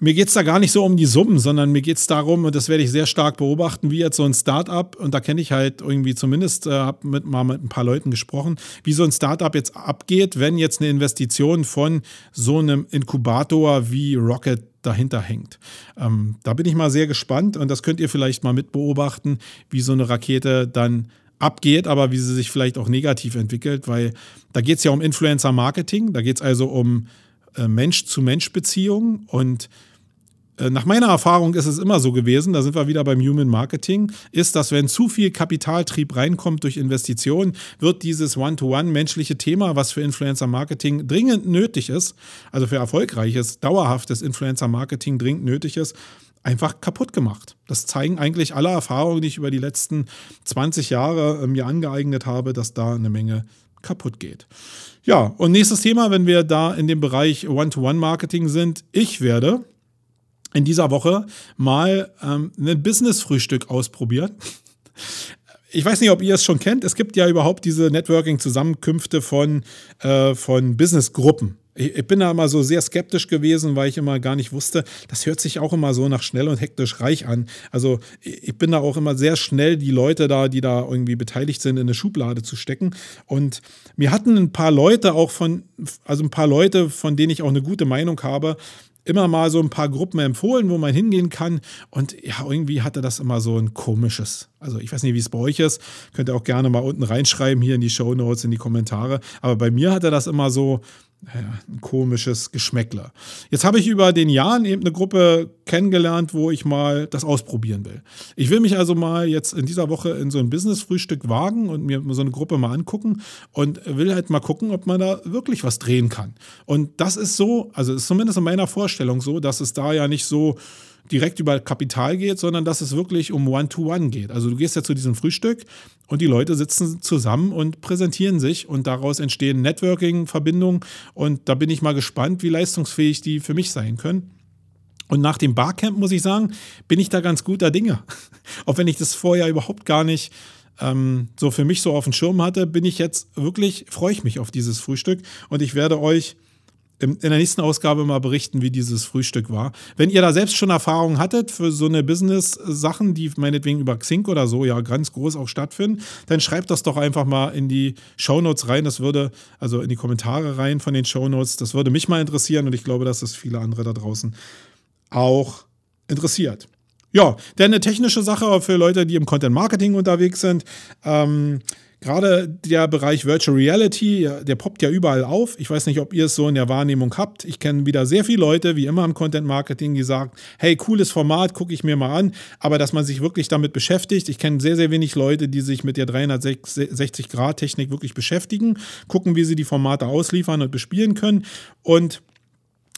Mir geht es da gar nicht so um die Summen, sondern mir geht es darum, und das werde ich sehr stark beobachten, wie jetzt so ein Startup, und da kenne ich halt irgendwie zumindest, äh, habe mit, mal mit ein paar Leuten gesprochen, wie so ein Startup jetzt abgeht, wenn jetzt eine Investition von so einem Inkubator wie Rocket dahinter hängt. Ähm, da bin ich mal sehr gespannt und das könnt ihr vielleicht mal mit beobachten, wie so eine Rakete dann abgeht, aber wie sie sich vielleicht auch negativ entwickelt, weil da geht es ja um Influencer-Marketing, da geht es also um äh, Mensch-zu-Mensch-Beziehungen und äh, nach meiner Erfahrung ist es immer so gewesen, da sind wir wieder beim Human Marketing, ist, dass wenn zu viel Kapitaltrieb reinkommt durch Investitionen, wird dieses One-to-One menschliche Thema, was für Influencer Marketing dringend nötig ist, also für erfolgreiches, dauerhaftes Influencer Marketing dringend nötig ist, einfach kaputt gemacht. Das zeigen eigentlich alle Erfahrungen, die ich über die letzten 20 Jahre äh, mir angeeignet habe, dass da eine Menge kaputt geht. Ja, und nächstes Thema, wenn wir da in dem Bereich One-to-One-Marketing sind. Ich werde in dieser Woche mal ähm, ein Business-Frühstück ausprobieren. Ich weiß nicht, ob ihr es schon kennt. Es gibt ja überhaupt diese Networking-Zusammenkünfte von, äh, von Business-Gruppen. Ich bin da immer so sehr skeptisch gewesen, weil ich immer gar nicht wusste, das hört sich auch immer so nach schnell und hektisch reich an. Also ich bin da auch immer sehr schnell, die Leute da, die da irgendwie beteiligt sind, in eine Schublade zu stecken. Und mir hatten ein paar Leute auch von, also ein paar Leute, von denen ich auch eine gute Meinung habe, immer mal so ein paar Gruppen empfohlen, wo man hingehen kann. Und ja, irgendwie hatte das immer so ein komisches. Also ich weiß nicht, wie es bei euch ist. Könnt ihr auch gerne mal unten reinschreiben, hier in die Show Notes, in die Kommentare. Aber bei mir hatte das immer so, ein komisches Geschmäckler. Jetzt habe ich über den Jahren eben eine Gruppe kennengelernt, wo ich mal das ausprobieren will. Ich will mich also mal jetzt in dieser Woche in so ein Business-Frühstück wagen und mir so eine Gruppe mal angucken und will halt mal gucken, ob man da wirklich was drehen kann. Und das ist so, also ist zumindest in meiner Vorstellung so, dass es da ja nicht so direkt über Kapital geht, sondern dass es wirklich um One-to-One -One geht. Also du gehst ja zu diesem Frühstück und die Leute sitzen zusammen und präsentieren sich und daraus entstehen Networking-Verbindungen und da bin ich mal gespannt, wie leistungsfähig die für mich sein können. Und nach dem Barcamp muss ich sagen, bin ich da ganz guter Dinge. *laughs* Auch wenn ich das vorher überhaupt gar nicht ähm, so für mich so auf dem Schirm hatte, bin ich jetzt wirklich, freue ich mich auf dieses Frühstück und ich werde euch in der nächsten Ausgabe mal berichten, wie dieses Frühstück war. Wenn ihr da selbst schon Erfahrungen hattet für so eine Business-Sachen, die meinetwegen über Xing oder so ja ganz groß auch stattfinden, dann schreibt das doch einfach mal in die Shownotes rein. Das würde, also in die Kommentare rein von den Shownotes. Das würde mich mal interessieren und ich glaube, dass das viele andere da draußen auch interessiert. Ja, denn eine technische Sache für Leute, die im Content Marketing unterwegs sind. Ähm, Gerade der Bereich Virtual Reality, der poppt ja überall auf. Ich weiß nicht, ob ihr es so in der Wahrnehmung habt. Ich kenne wieder sehr viele Leute, wie immer im Content Marketing, die sagen, hey, cooles Format, gucke ich mir mal an. Aber dass man sich wirklich damit beschäftigt. Ich kenne sehr, sehr wenig Leute, die sich mit der 360-Grad-Technik wirklich beschäftigen, gucken, wie sie die Formate ausliefern und bespielen können. Und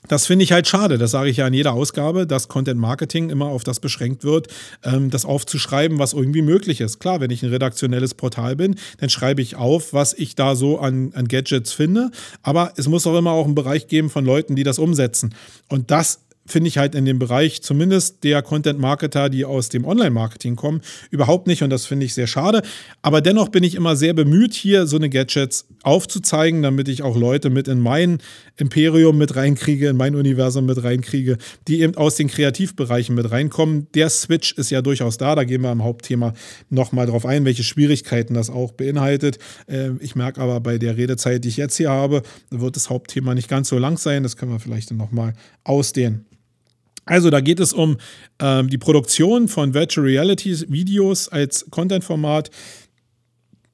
das finde ich halt schade, das sage ich ja in jeder Ausgabe, dass Content Marketing immer auf das beschränkt wird, ähm, das aufzuschreiben, was irgendwie möglich ist. Klar, wenn ich ein redaktionelles Portal bin, dann schreibe ich auf, was ich da so an, an Gadgets finde, aber es muss auch immer auch einen Bereich geben von Leuten, die das umsetzen. Und das finde ich halt in dem Bereich zumindest der Content-Marketer, die aus dem Online-Marketing kommen, überhaupt nicht und das finde ich sehr schade. Aber dennoch bin ich immer sehr bemüht, hier so eine Gadgets aufzuzeigen, damit ich auch Leute mit in mein Imperium mit reinkriege, in mein Universum mit reinkriege, die eben aus den Kreativbereichen mit reinkommen. Der Switch ist ja durchaus da, da gehen wir im Hauptthema nochmal drauf ein, welche Schwierigkeiten das auch beinhaltet. Ähm, ich merke aber bei der Redezeit, die ich jetzt hier habe, wird das Hauptthema nicht ganz so lang sein. Das können wir vielleicht dann nochmal ausdehnen. Also da geht es um ähm, die Produktion von Virtual Reality Videos als Content-Format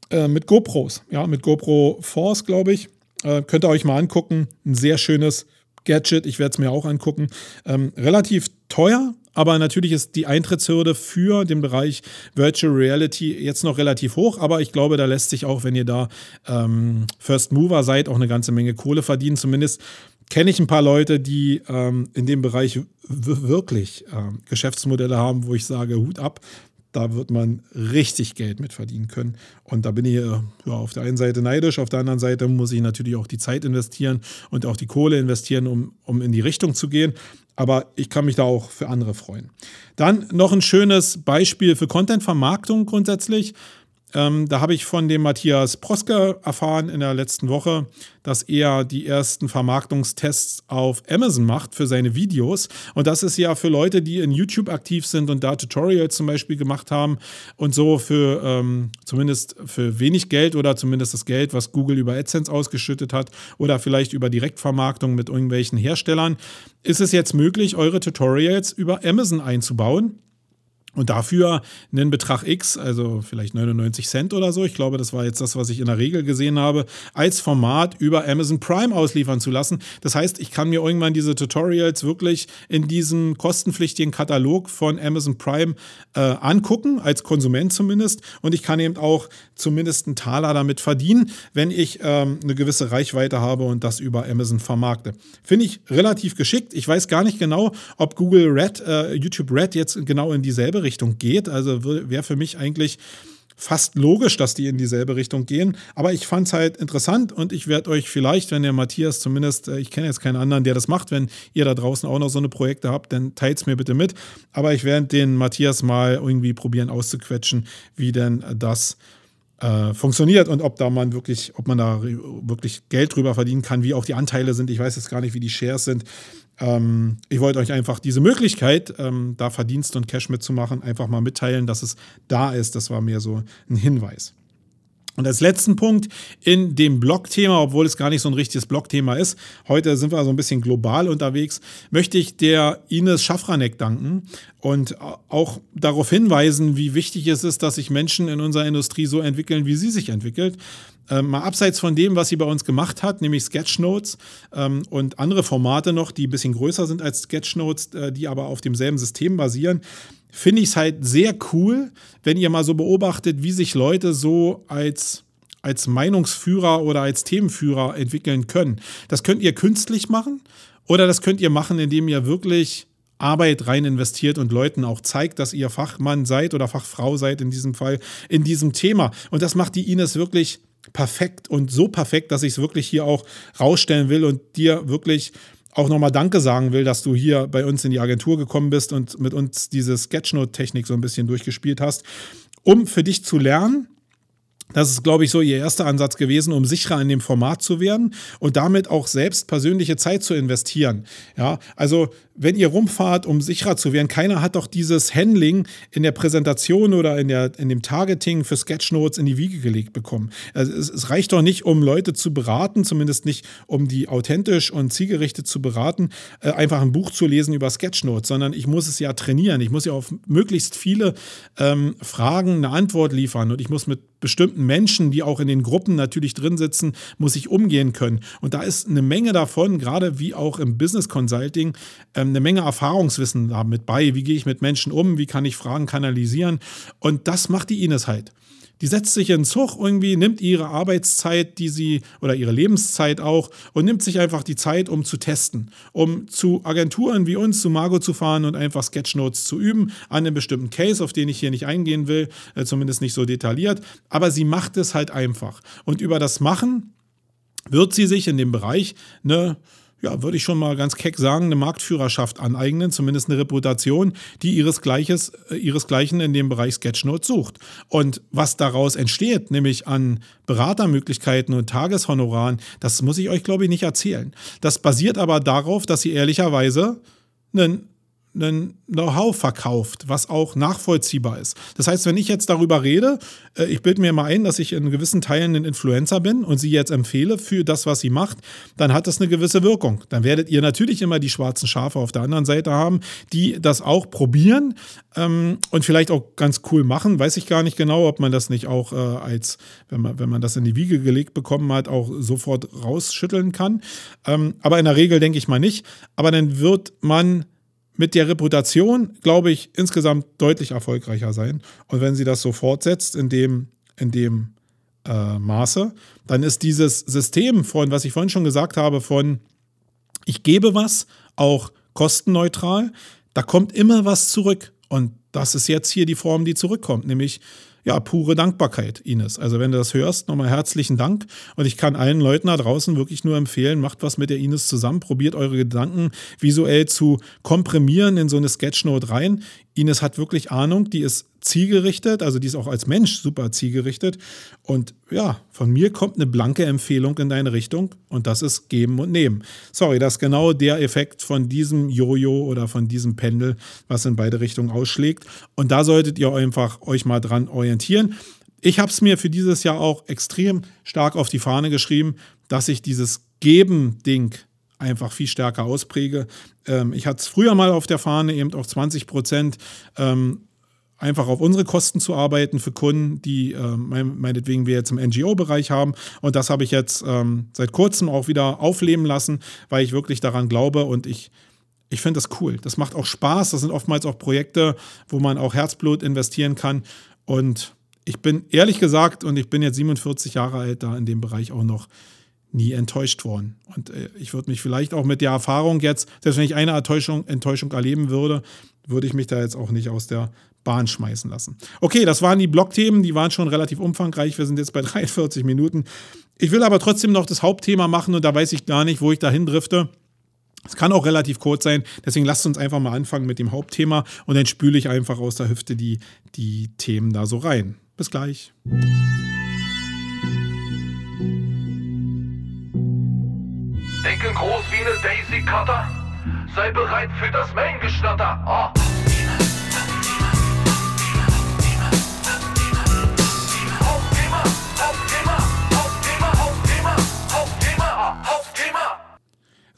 äh, mit GoPros. Ja, mit GoPro Force, glaube ich. Äh, könnt ihr euch mal angucken. Ein sehr schönes Gadget. Ich werde es mir auch angucken. Ähm, relativ teuer, aber natürlich ist die Eintrittshürde für den Bereich Virtual Reality jetzt noch relativ hoch. Aber ich glaube, da lässt sich auch, wenn ihr da ähm, First Mover seid, auch eine ganze Menge Kohle verdienen. Zumindest kenne ich ein paar Leute, die ähm, in dem Bereich wirklich ähm, Geschäftsmodelle haben, wo ich sage, Hut ab, da wird man richtig Geld mit verdienen können. Und da bin ich ja, auf der einen Seite neidisch, auf der anderen Seite muss ich natürlich auch die Zeit investieren und auch die Kohle investieren, um, um in die Richtung zu gehen. Aber ich kann mich da auch für andere freuen. Dann noch ein schönes Beispiel für Content-Vermarktung grundsätzlich. Ähm, da habe ich von dem Matthias Proske erfahren in der letzten Woche, dass er die ersten Vermarktungstests auf Amazon macht für seine Videos. Und das ist ja für Leute, die in YouTube aktiv sind und da Tutorials zum Beispiel gemacht haben und so für ähm, zumindest für wenig Geld oder zumindest das Geld, was Google über AdSense ausgeschüttet hat oder vielleicht über Direktvermarktung mit irgendwelchen Herstellern, ist es jetzt möglich, eure Tutorials über Amazon einzubauen. Und dafür einen Betrag X, also vielleicht 99 Cent oder so, ich glaube, das war jetzt das, was ich in der Regel gesehen habe, als Format über Amazon Prime ausliefern zu lassen. Das heißt, ich kann mir irgendwann diese Tutorials wirklich in diesem kostenpflichtigen Katalog von Amazon Prime äh, angucken, als Konsument zumindest. Und ich kann eben auch zumindest einen Taler damit verdienen, wenn ich ähm, eine gewisse Reichweite habe und das über Amazon vermarkte. Finde ich relativ geschickt. Ich weiß gar nicht genau, ob Google Red, äh, YouTube Red jetzt genau in dieselbe Richtung geht. Also wäre für mich eigentlich fast logisch, dass die in dieselbe Richtung gehen. Aber ich fand es halt interessant und ich werde euch vielleicht, wenn der Matthias zumindest, äh, ich kenne jetzt keinen anderen, der das macht, wenn ihr da draußen auch noch so eine Projekte habt, dann teilt es mir bitte mit. Aber ich werde den Matthias mal irgendwie probieren auszuquetschen, wie denn das äh, funktioniert und ob da man wirklich, ob man da wirklich Geld drüber verdienen kann, wie auch die Anteile sind. Ich weiß jetzt gar nicht, wie die Shares sind. Ähm, ich wollte euch einfach diese Möglichkeit, ähm, da Verdienst und Cash mitzumachen, einfach mal mitteilen, dass es da ist. Das war mir so ein Hinweis. Und als letzten Punkt in dem Blog-Thema, obwohl es gar nicht so ein richtiges Blog-Thema ist, heute sind wir so ein bisschen global unterwegs, möchte ich der Ines Schafranek danken und auch darauf hinweisen, wie wichtig es ist, dass sich Menschen in unserer Industrie so entwickeln, wie sie sich entwickelt. Ähm, mal abseits von dem, was sie bei uns gemacht hat, nämlich Sketchnotes ähm, und andere Formate noch, die ein bisschen größer sind als Sketchnotes, äh, die aber auf demselben System basieren, finde ich es halt sehr cool, wenn ihr mal so beobachtet, wie sich Leute so als als Meinungsführer oder als Themenführer entwickeln können. Das könnt ihr künstlich machen oder das könnt ihr machen, indem ihr wirklich Arbeit rein investiert und Leuten auch zeigt, dass ihr Fachmann seid oder Fachfrau seid in diesem Fall in diesem Thema. Und das macht die Ines wirklich perfekt und so perfekt, dass ich es wirklich hier auch rausstellen will und dir wirklich auch nochmal Danke sagen will, dass du hier bei uns in die Agentur gekommen bist und mit uns diese Sketchnote-Technik so ein bisschen durchgespielt hast, um für dich zu lernen, das ist, glaube ich, so ihr erster Ansatz gewesen, um sicherer in dem Format zu werden und damit auch selbst persönliche Zeit zu investieren. Ja, also wenn ihr rumfahrt, um sicherer zu werden, keiner hat doch dieses Handling in der Präsentation oder in, der, in dem Targeting für Sketchnotes in die Wiege gelegt bekommen. Also es, es reicht doch nicht, um Leute zu beraten, zumindest nicht, um die authentisch und zielgerichtet zu beraten, äh, einfach ein Buch zu lesen über Sketchnotes, sondern ich muss es ja trainieren. Ich muss ja auf möglichst viele ähm, Fragen eine Antwort liefern und ich muss mit bestimmten Menschen, die auch in den Gruppen natürlich drin sitzen, muss ich umgehen können. Und da ist eine Menge davon, gerade wie auch im Business Consulting, ähm, eine Menge Erfahrungswissen da mit bei. Wie gehe ich mit Menschen um? Wie kann ich Fragen kanalisieren? Und das macht die Ines halt. Die setzt sich in Zug irgendwie, nimmt ihre Arbeitszeit, die sie oder ihre Lebenszeit auch und nimmt sich einfach die Zeit, um zu testen, um zu Agenturen wie uns, zu Margo zu fahren und einfach Sketchnotes zu üben an einem bestimmten Case, auf den ich hier nicht eingehen will, äh, zumindest nicht so detailliert. Aber sie macht es halt einfach. Und über das Machen wird sie sich in dem Bereich eine ja, würde ich schon mal ganz keck sagen, eine Marktführerschaft aneignen, zumindest eine Reputation, die ihresgleiches, äh, ihresgleichen in dem Bereich Sketchnote sucht. Und was daraus entsteht, nämlich an Beratermöglichkeiten und Tageshonoraren, das muss ich euch, glaube ich, nicht erzählen. Das basiert aber darauf, dass sie ehrlicherweise einen ein Know-how verkauft, was auch nachvollziehbar ist. Das heißt, wenn ich jetzt darüber rede, äh, ich bilde mir mal ein, dass ich in gewissen Teilen ein Influencer bin und sie jetzt empfehle für das, was sie macht, dann hat das eine gewisse Wirkung. Dann werdet ihr natürlich immer die schwarzen Schafe auf der anderen Seite haben, die das auch probieren ähm, und vielleicht auch ganz cool machen. Weiß ich gar nicht genau, ob man das nicht auch äh, als, wenn man, wenn man das in die Wiege gelegt bekommen hat, auch sofort rausschütteln kann. Ähm, aber in der Regel denke ich mal nicht. Aber dann wird man mit der Reputation, glaube ich, insgesamt deutlich erfolgreicher sein. Und wenn sie das so fortsetzt in dem, in dem äh, Maße, dann ist dieses System von, was ich vorhin schon gesagt habe, von ich gebe was, auch kostenneutral, da kommt immer was zurück. Und das ist jetzt hier die Form, die zurückkommt, nämlich ja, pure Dankbarkeit, Ines. Also wenn du das hörst, nochmal herzlichen Dank. Und ich kann allen Leuten da draußen wirklich nur empfehlen, macht was mit der Ines zusammen, probiert eure Gedanken visuell zu komprimieren in so eine Sketchnote rein. Ines hat wirklich Ahnung, die ist zielgerichtet, also die ist auch als Mensch super zielgerichtet. Und ja, von mir kommt eine blanke Empfehlung in deine Richtung und das ist geben und nehmen. Sorry, das ist genau der Effekt von diesem Jojo oder von diesem Pendel, was in beide Richtungen ausschlägt. Und da solltet ihr einfach euch mal dran orientieren. Ich habe es mir für dieses Jahr auch extrem stark auf die Fahne geschrieben, dass ich dieses Geben-Ding einfach viel stärker auspräge. Ähm, ich hatte es früher mal auf der Fahne, eben auch 20 Prozent ähm, einfach auf unsere Kosten zu arbeiten für Kunden, die äh, meinetwegen wir jetzt im NGO-Bereich haben. Und das habe ich jetzt ähm, seit kurzem auch wieder aufleben lassen, weil ich wirklich daran glaube und ich, ich finde das cool. Das macht auch Spaß. Das sind oftmals auch Projekte, wo man auch Herzblut investieren kann. Und ich bin ehrlich gesagt, und ich bin jetzt 47 Jahre alt, da in dem Bereich auch noch nie enttäuscht worden. Und äh, ich würde mich vielleicht auch mit der Erfahrung jetzt, selbst wenn ich eine Enttäuschung, Enttäuschung erleben würde, würde ich mich da jetzt auch nicht aus der Bahn schmeißen lassen. Okay, das waren die Blogthemen, die waren schon relativ umfangreich. Wir sind jetzt bei *laughs* 43 Minuten. Ich will aber trotzdem noch das Hauptthema machen und da weiß ich gar nicht, wo ich dahin drifte. Es kann auch relativ kurz sein, deswegen lasst uns einfach mal anfangen mit dem Hauptthema und dann spüle ich einfach aus der Hüfte die, die Themen da so rein. Bis gleich. Denke groß wie eine Daisy Cutter. Sei bereit für das Main-Geschnatter. Oh.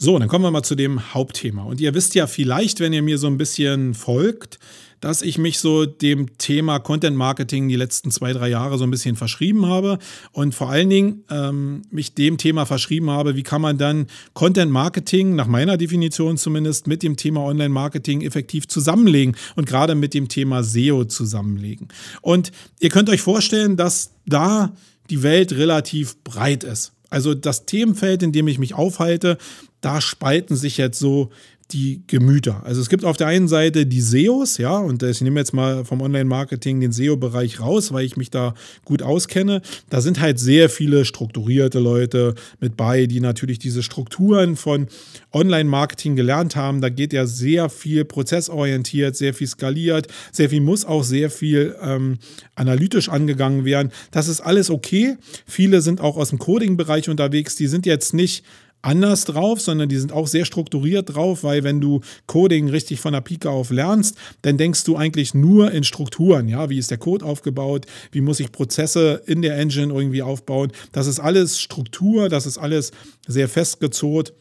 So, dann kommen wir mal zu dem Hauptthema. Und ihr wisst ja vielleicht, wenn ihr mir so ein bisschen folgt, dass ich mich so dem Thema Content Marketing die letzten zwei, drei Jahre so ein bisschen verschrieben habe und vor allen Dingen ähm, mich dem Thema verschrieben habe, wie kann man dann Content Marketing, nach meiner Definition zumindest, mit dem Thema Online Marketing effektiv zusammenlegen und gerade mit dem Thema SEO zusammenlegen. Und ihr könnt euch vorstellen, dass da die Welt relativ breit ist. Also das Themenfeld, in dem ich mich aufhalte, da spalten sich jetzt so die Gemüter. Also es gibt auf der einen Seite die SEOs, ja, und ich nehme jetzt mal vom Online-Marketing den SEO-Bereich raus, weil ich mich da gut auskenne. Da sind halt sehr viele strukturierte Leute mit bei, die natürlich diese Strukturen von Online-Marketing gelernt haben. Da geht ja sehr viel prozessorientiert, sehr viel skaliert, sehr viel muss auch sehr viel ähm, analytisch angegangen werden. Das ist alles okay. Viele sind auch aus dem Coding-Bereich unterwegs. Die sind jetzt nicht anders drauf, sondern die sind auch sehr strukturiert drauf, weil wenn du Coding richtig von der Pike auf lernst, dann denkst du eigentlich nur in Strukturen, ja, wie ist der Code aufgebaut, wie muss ich Prozesse in der Engine irgendwie aufbauen. Das ist alles Struktur, das ist alles sehr festgezurrt.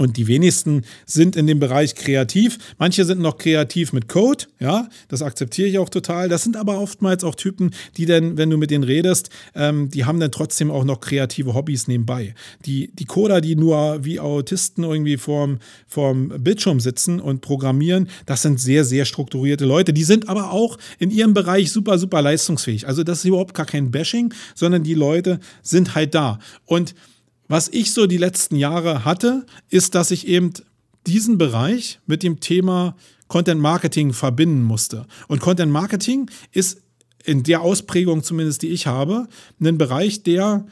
Und die wenigsten sind in dem Bereich kreativ. Manche sind noch kreativ mit Code, ja, das akzeptiere ich auch total. Das sind aber oftmals auch Typen, die dann, wenn du mit denen redest, ähm, die haben dann trotzdem auch noch kreative Hobbys nebenbei. Die, die Coder, die nur wie Autisten irgendwie vorm, vorm Bildschirm sitzen und programmieren, das sind sehr, sehr strukturierte Leute. Die sind aber auch in ihrem Bereich super, super leistungsfähig. Also das ist überhaupt gar kein Bashing, sondern die Leute sind halt da. Und was ich so die letzten Jahre hatte, ist, dass ich eben diesen Bereich mit dem Thema Content Marketing verbinden musste. Und Content Marketing ist in der Ausprägung zumindest, die ich habe, ein Bereich, der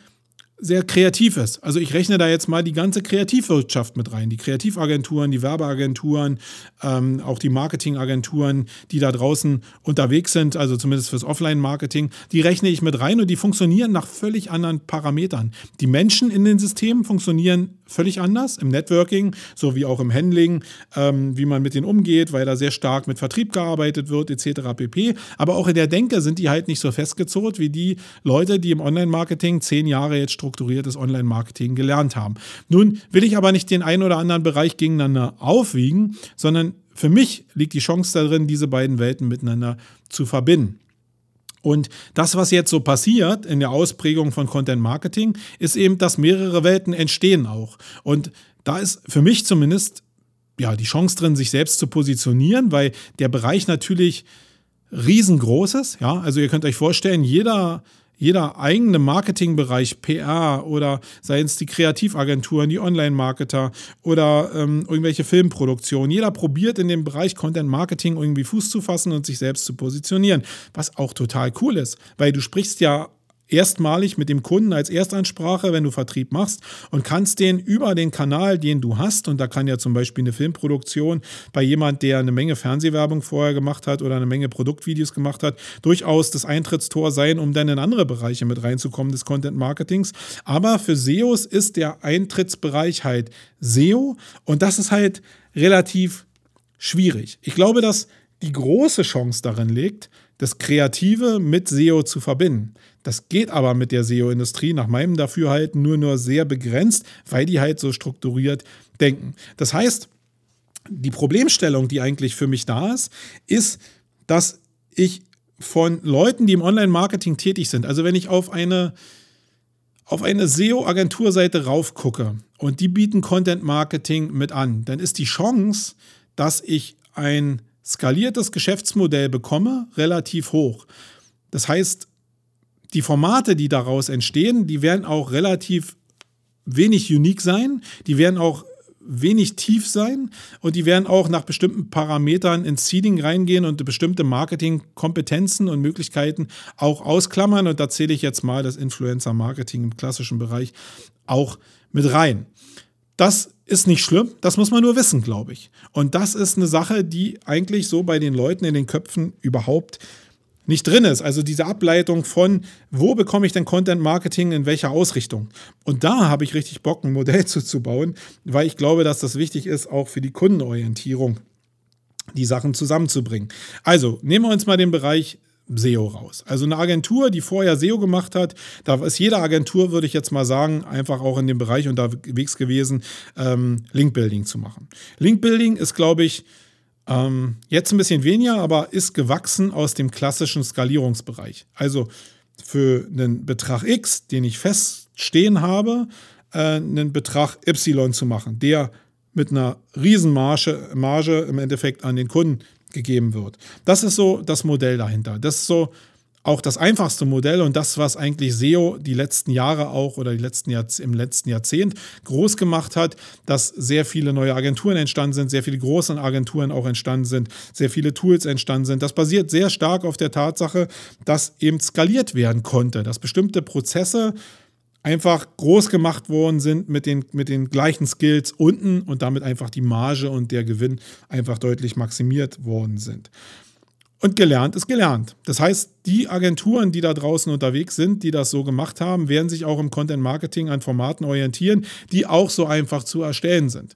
sehr kreativ ist. Also ich rechne da jetzt mal die ganze Kreativwirtschaft mit rein. Die Kreativagenturen, die Werbeagenturen, ähm, auch die Marketingagenturen, die da draußen unterwegs sind, also zumindest fürs Offline-Marketing, die rechne ich mit rein und die funktionieren nach völlig anderen Parametern. Die Menschen in den Systemen funktionieren völlig anders im Networking, so wie auch im Handling, ähm, wie man mit denen umgeht, weil da sehr stark mit Vertrieb gearbeitet wird, etc. pp. Aber auch in der Denke sind die halt nicht so festgezurrt wie die Leute, die im Online-Marketing zehn Jahre jetzt strukturiertes Online-Marketing gelernt haben. Nun will ich aber nicht den einen oder anderen Bereich gegeneinander aufwiegen, sondern für mich liegt die Chance darin, diese beiden Welten miteinander zu verbinden. Und das, was jetzt so passiert in der Ausprägung von Content Marketing, ist eben, dass mehrere Welten entstehen auch. Und da ist für mich zumindest ja die Chance drin, sich selbst zu positionieren, weil der Bereich natürlich riesengroß ist. Ja, also ihr könnt euch vorstellen, jeder jeder eigene Marketingbereich, PR oder seien es die Kreativagenturen, die Online-Marketer oder ähm, irgendwelche Filmproduktionen, jeder probiert in dem Bereich Content Marketing irgendwie Fuß zu fassen und sich selbst zu positionieren, was auch total cool ist, weil du sprichst ja erstmalig mit dem Kunden als Erstansprache, wenn du Vertrieb machst und kannst den über den Kanal, den du hast, und da kann ja zum Beispiel eine Filmproduktion bei jemand, der eine Menge Fernsehwerbung vorher gemacht hat oder eine Menge Produktvideos gemacht hat, durchaus das Eintrittstor sein, um dann in andere Bereiche mit reinzukommen des Content Marketings. Aber für SEOs ist der Eintrittsbereich halt SEO und das ist halt relativ schwierig. Ich glaube, dass die große Chance darin liegt, das Kreative mit SEO zu verbinden. Das geht aber mit der SEO-Industrie nach meinem Dafürhalten nur nur sehr begrenzt, weil die halt so strukturiert denken. Das heißt, die Problemstellung, die eigentlich für mich da ist, ist, dass ich von Leuten, die im Online-Marketing tätig sind, also wenn ich auf eine auf eine SEO-Agenturseite raufgucke und die bieten Content Marketing mit an, dann ist die Chance, dass ich ein skaliertes Geschäftsmodell bekomme, relativ hoch. Das heißt, die Formate, die daraus entstehen, die werden auch relativ wenig unique sein, die werden auch wenig tief sein und die werden auch nach bestimmten Parametern ins Seeding reingehen und bestimmte Marketingkompetenzen und Möglichkeiten auch ausklammern. Und da zähle ich jetzt mal das Influencer-Marketing im klassischen Bereich auch mit rein. Das ist nicht schlimm, das muss man nur wissen, glaube ich. Und das ist eine Sache, die eigentlich so bei den Leuten in den Köpfen überhaupt nicht drin ist. Also diese Ableitung von, wo bekomme ich denn Content Marketing in welcher Ausrichtung? Und da habe ich richtig Bock, ein Modell *laughs* zuzubauen, weil ich glaube, dass das wichtig ist, auch für die Kundenorientierung, die Sachen zusammenzubringen. Also nehmen wir uns mal den Bereich SEO raus. Also eine Agentur, die vorher SEO gemacht hat, da ist jede Agentur, würde ich jetzt mal sagen, einfach auch in dem Bereich unterwegs gewesen, ähm, Linkbuilding zu machen. Linkbuilding ist, glaube ich, ähm, jetzt ein bisschen weniger, aber ist gewachsen aus dem klassischen Skalierungsbereich. Also für einen Betrag X, den ich feststehen habe, äh, einen Betrag Y zu machen, der mit einer Riesenmarge Marge im Endeffekt an den Kunden gegeben wird. Das ist so das Modell dahinter. Das ist so auch das einfachste Modell und das, was eigentlich SEO die letzten Jahre auch oder die letzten Jahr, im letzten Jahrzehnt groß gemacht hat, dass sehr viele neue Agenturen entstanden sind, sehr viele große Agenturen auch entstanden sind, sehr viele Tools entstanden sind. Das basiert sehr stark auf der Tatsache, dass eben skaliert werden konnte, dass bestimmte Prozesse einfach groß gemacht worden sind mit den, mit den gleichen Skills unten und damit einfach die Marge und der Gewinn einfach deutlich maximiert worden sind. Und gelernt ist gelernt. Das heißt, die Agenturen, die da draußen unterwegs sind, die das so gemacht haben, werden sich auch im Content Marketing an Formaten orientieren, die auch so einfach zu erstellen sind.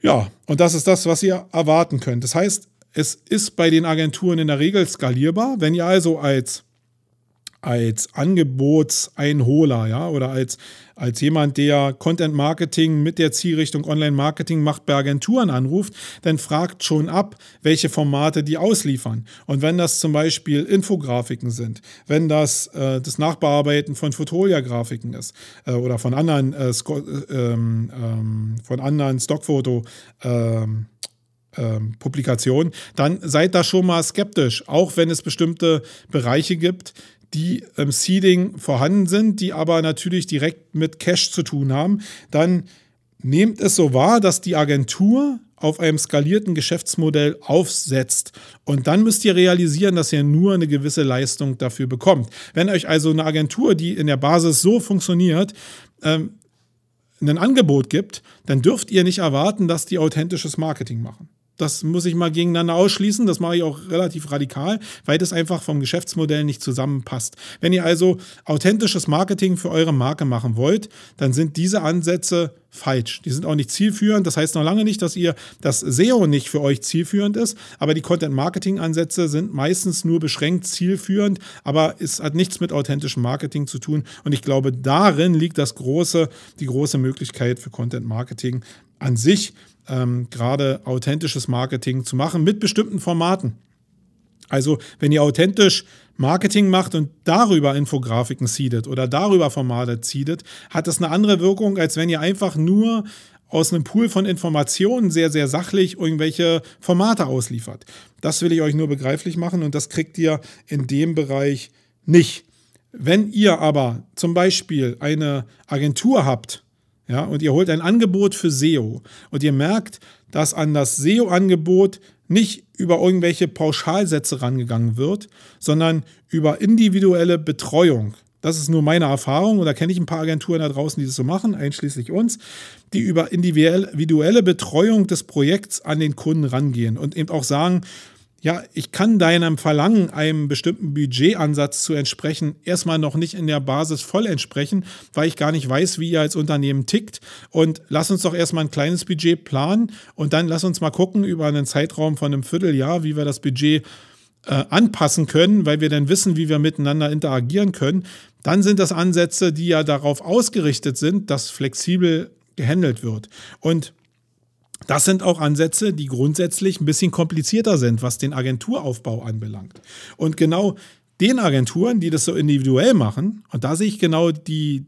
Ja, und das ist das, was ihr erwarten könnt. Das heißt, es ist bei den Agenturen in der Regel skalierbar. Wenn ihr also als als Angebotseinholer, ja, oder als, als jemand, der Content Marketing mit der Zielrichtung Online Marketing macht, bei Agenturen anruft, dann fragt schon ab, welche Formate die ausliefern. Und wenn das zum Beispiel Infografiken sind, wenn das äh, das Nachbearbeiten von Fotolia-Grafiken ist äh, oder von anderen, äh, ähm, ähm, von anderen Stockfoto, ähm, ähm, Publikation, dann seid da schon mal skeptisch, auch wenn es bestimmte Bereiche gibt, die im Seeding vorhanden sind, die aber natürlich direkt mit Cash zu tun haben, dann nehmt es so wahr, dass die Agentur auf einem skalierten Geschäftsmodell aufsetzt. Und dann müsst ihr realisieren, dass ihr nur eine gewisse Leistung dafür bekommt. Wenn euch also eine Agentur, die in der Basis so funktioniert, ähm, ein Angebot gibt, dann dürft ihr nicht erwarten, dass die authentisches Marketing machen. Das muss ich mal gegeneinander ausschließen. Das mache ich auch relativ radikal, weil das einfach vom Geschäftsmodell nicht zusammenpasst. Wenn ihr also authentisches Marketing für eure Marke machen wollt, dann sind diese Ansätze falsch. Die sind auch nicht zielführend. Das heißt noch lange nicht, dass ihr das SEO nicht für euch zielführend ist, aber die Content-Marketing-Ansätze sind meistens nur beschränkt zielführend, aber es hat nichts mit authentischem Marketing zu tun. Und ich glaube, darin liegt das große, die große Möglichkeit für Content-Marketing an sich ähm, gerade authentisches Marketing zu machen mit bestimmten Formaten. Also wenn ihr authentisch Marketing macht und darüber Infografiken seedet oder darüber Formate seedet, hat das eine andere Wirkung, als wenn ihr einfach nur aus einem Pool von Informationen sehr, sehr sachlich irgendwelche Formate ausliefert. Das will ich euch nur begreiflich machen und das kriegt ihr in dem Bereich nicht. Wenn ihr aber zum Beispiel eine Agentur habt, ja, und ihr holt ein Angebot für SEO und ihr merkt, dass an das SEO-Angebot nicht über irgendwelche Pauschalsätze rangegangen wird, sondern über individuelle Betreuung. Das ist nur meine Erfahrung und da kenne ich ein paar Agenturen da draußen, die das so machen, einschließlich uns, die über individuelle Betreuung des Projekts an den Kunden rangehen und eben auch sagen, ja, ich kann deinem Verlangen, einem bestimmten Budgetansatz zu entsprechen, erstmal noch nicht in der Basis voll entsprechen, weil ich gar nicht weiß, wie ihr als Unternehmen tickt. Und lass uns doch erstmal ein kleines Budget planen und dann lass uns mal gucken über einen Zeitraum von einem Vierteljahr, wie wir das Budget äh, anpassen können, weil wir dann wissen, wie wir miteinander interagieren können. Dann sind das Ansätze, die ja darauf ausgerichtet sind, dass flexibel gehandelt wird. Und das sind auch Ansätze, die grundsätzlich ein bisschen komplizierter sind, was den Agenturaufbau anbelangt. Und genau den Agenturen, die das so individuell machen, und da sehe ich genau die,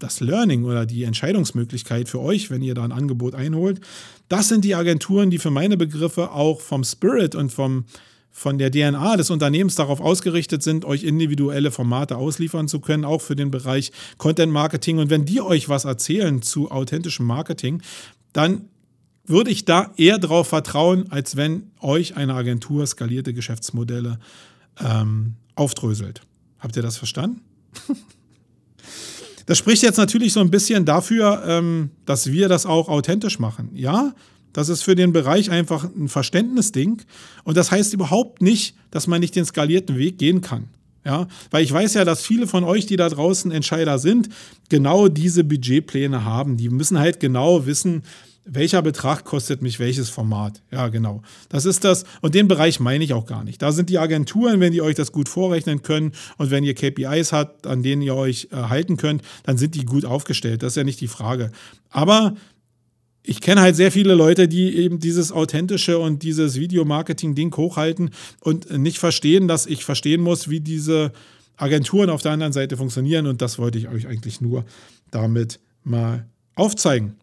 das Learning oder die Entscheidungsmöglichkeit für euch, wenn ihr da ein Angebot einholt, das sind die Agenturen, die für meine Begriffe auch vom Spirit und vom, von der DNA des Unternehmens darauf ausgerichtet sind, euch individuelle Formate ausliefern zu können, auch für den Bereich Content Marketing. Und wenn die euch was erzählen zu authentischem Marketing, dann würde ich da eher darauf vertrauen, als wenn euch eine Agentur skalierte Geschäftsmodelle ähm, aufdröselt. Habt ihr das verstanden? das spricht jetzt natürlich so ein bisschen dafür, ähm, dass wir das auch authentisch machen. Ja, das ist für den Bereich einfach ein Verständnisding. Und das heißt überhaupt nicht, dass man nicht den skalierten Weg gehen kann. Ja, weil ich weiß ja, dass viele von euch, die da draußen Entscheider sind, genau diese Budgetpläne haben. Die müssen halt genau wissen, welcher Betrag kostet mich welches Format? Ja, genau. Das ist das. Und den Bereich meine ich auch gar nicht. Da sind die Agenturen, wenn die euch das gut vorrechnen können und wenn ihr KPIs habt, an denen ihr euch äh, halten könnt, dann sind die gut aufgestellt. Das ist ja nicht die Frage. Aber ich kenne halt sehr viele Leute, die eben dieses authentische und dieses Videomarketing-Ding hochhalten und nicht verstehen, dass ich verstehen muss, wie diese Agenturen auf der anderen Seite funktionieren. Und das wollte ich euch eigentlich nur damit mal aufzeigen.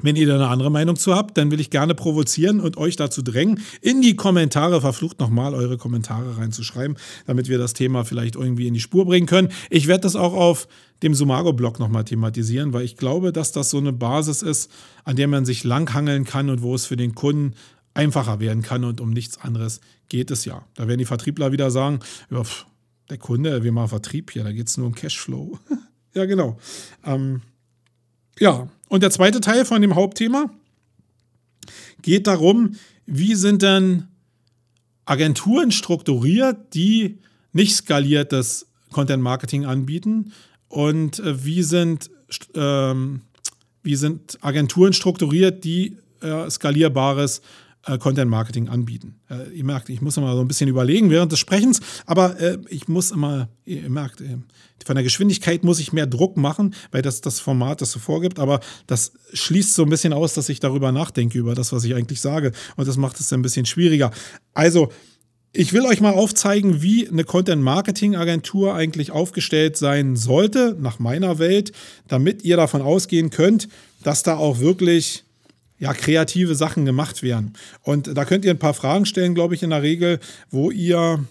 Wenn ihr da eine andere Meinung zu habt, dann will ich gerne provozieren und euch dazu drängen, in die Kommentare, verflucht nochmal eure Kommentare reinzuschreiben, damit wir das Thema vielleicht irgendwie in die Spur bringen können. Ich werde das auch auf dem Sumago-Blog nochmal thematisieren, weil ich glaube, dass das so eine Basis ist, an der man sich langhangeln kann und wo es für den Kunden einfacher werden kann und um nichts anderes geht es ja. Da werden die Vertriebler wieder sagen, der Kunde, wir machen Vertrieb hier, da geht es nur um Cashflow. *laughs* ja, genau. Ähm, ja, und der zweite Teil von dem Hauptthema geht darum, wie sind denn Agenturen strukturiert, die nicht skaliertes Content Marketing anbieten? Und äh, wie sind, ähm, wie sind Agenturen strukturiert, die äh, skalierbares äh, Content Marketing anbieten. Äh, ihr merkt, ich muss immer so ein bisschen überlegen während des Sprechens, aber äh, ich muss immer, ihr merkt, äh, von der Geschwindigkeit muss ich mehr Druck machen, weil das das Format das so vorgibt, aber das schließt so ein bisschen aus, dass ich darüber nachdenke, über das, was ich eigentlich sage und das macht es ein bisschen schwieriger. Also, ich will euch mal aufzeigen, wie eine Content-Marketing-Agentur eigentlich aufgestellt sein sollte, nach meiner Welt, damit ihr davon ausgehen könnt, dass da auch wirklich ja, kreative Sachen gemacht werden. Und da könnt ihr ein paar Fragen stellen, glaube ich, in der Regel, wo ihr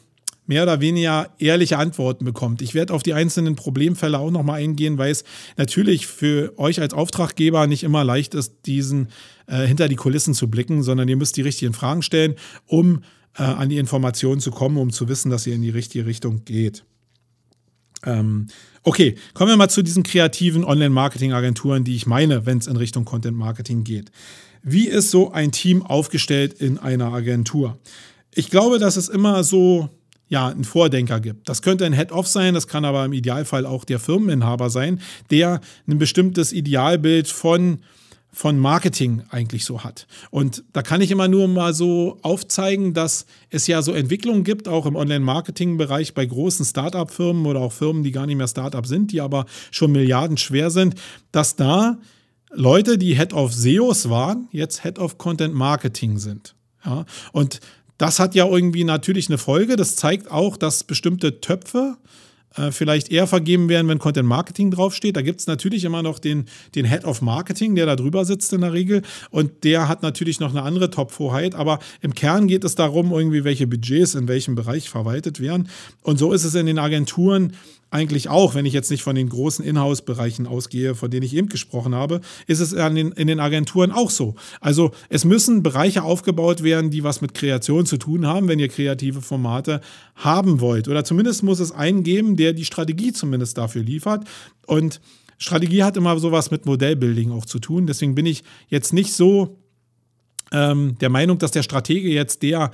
mehr oder weniger ehrliche Antworten bekommt. Ich werde auf die einzelnen Problemfälle auch nochmal eingehen, weil es natürlich für euch als Auftraggeber nicht immer leicht ist, diesen äh, hinter die Kulissen zu blicken, sondern ihr müsst die richtigen Fragen stellen, um äh, an die Informationen zu kommen, um zu wissen, dass ihr in die richtige Richtung geht. Ähm, okay, kommen wir mal zu diesen kreativen Online-Marketing-Agenturen, die ich meine, wenn es in Richtung Content-Marketing geht. Wie ist so ein Team aufgestellt in einer Agentur? Ich glaube, dass es immer so ja, einen Vordenker gibt. Das könnte ein Head-Off sein, das kann aber im Idealfall auch der Firmeninhaber sein, der ein bestimmtes Idealbild von von Marketing eigentlich so hat. Und da kann ich immer nur mal so aufzeigen, dass es ja so Entwicklungen gibt, auch im Online-Marketing-Bereich bei großen Start-up-Firmen oder auch Firmen, die gar nicht mehr Start-up sind, die aber schon Milliarden schwer sind, dass da Leute, die Head of SEOs waren, jetzt Head of Content Marketing sind. Ja, und das hat ja irgendwie natürlich eine Folge. Das zeigt auch, dass bestimmte Töpfe äh, vielleicht eher vergeben werden, wenn Content Marketing draufsteht. Da gibt es natürlich immer noch den, den Head of Marketing, der da drüber sitzt in der Regel. Und der hat natürlich noch eine andere Top-Vorheit. Aber im Kern geht es darum, irgendwie, welche Budgets in welchem Bereich verwaltet werden. Und so ist es in den Agenturen eigentlich auch, wenn ich jetzt nicht von den großen Inhouse-Bereichen ausgehe, von denen ich eben gesprochen habe, ist es in den, in den Agenturen auch so. Also es müssen Bereiche aufgebaut werden, die was mit Kreation zu tun haben, wenn ihr kreative Formate haben wollt. Oder zumindest muss es einen geben, der die Strategie zumindest dafür liefert. Und Strategie hat immer sowas mit Modellbuilding auch zu tun. Deswegen bin ich jetzt nicht so ähm, der Meinung, dass der Stratege jetzt der,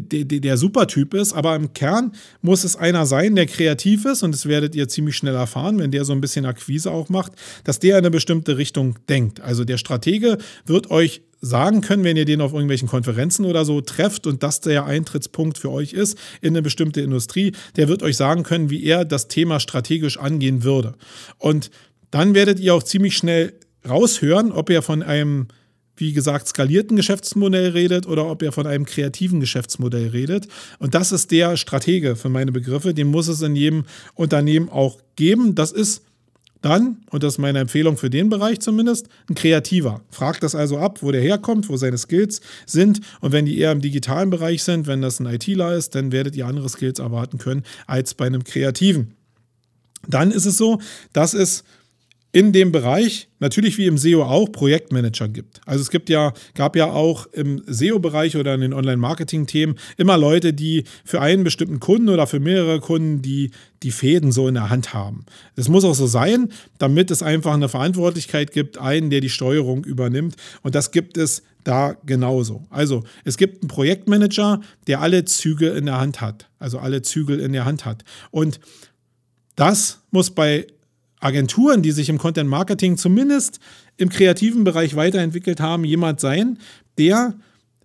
der, der Supertyp ist, aber im Kern muss es einer sein, der kreativ ist und das werdet ihr ziemlich schnell erfahren, wenn der so ein bisschen Akquise auch macht, dass der in eine bestimmte Richtung denkt. Also der Stratege wird euch sagen können, wenn ihr den auf irgendwelchen Konferenzen oder so trefft und das der Eintrittspunkt für euch ist in eine bestimmte Industrie, der wird euch sagen können, wie er das Thema strategisch angehen würde. Und dann werdet ihr auch ziemlich schnell raushören, ob er von einem wie gesagt, skalierten Geschäftsmodell redet oder ob er von einem kreativen Geschäftsmodell redet. Und das ist der Stratege für meine Begriffe. Den muss es in jedem Unternehmen auch geben. Das ist dann, und das ist meine Empfehlung für den Bereich zumindest, ein Kreativer. Fragt das also ab, wo der herkommt, wo seine Skills sind. Und wenn die eher im digitalen Bereich sind, wenn das ein ITler ist, dann werdet ihr andere Skills erwarten können als bei einem Kreativen. Dann ist es so, dass es in dem Bereich, natürlich wie im SEO auch, Projektmanager gibt. Also es gibt ja, gab ja auch im SEO-Bereich oder in den Online-Marketing-Themen immer Leute, die für einen bestimmten Kunden oder für mehrere Kunden die, die Fäden so in der Hand haben. Das muss auch so sein, damit es einfach eine Verantwortlichkeit gibt, einen, der die Steuerung übernimmt. Und das gibt es da genauso. Also es gibt einen Projektmanager, der alle Züge in der Hand hat, also alle Zügel in der Hand hat. Und das muss bei Agenturen, die sich im Content Marketing zumindest im kreativen Bereich weiterentwickelt haben, jemand sein, der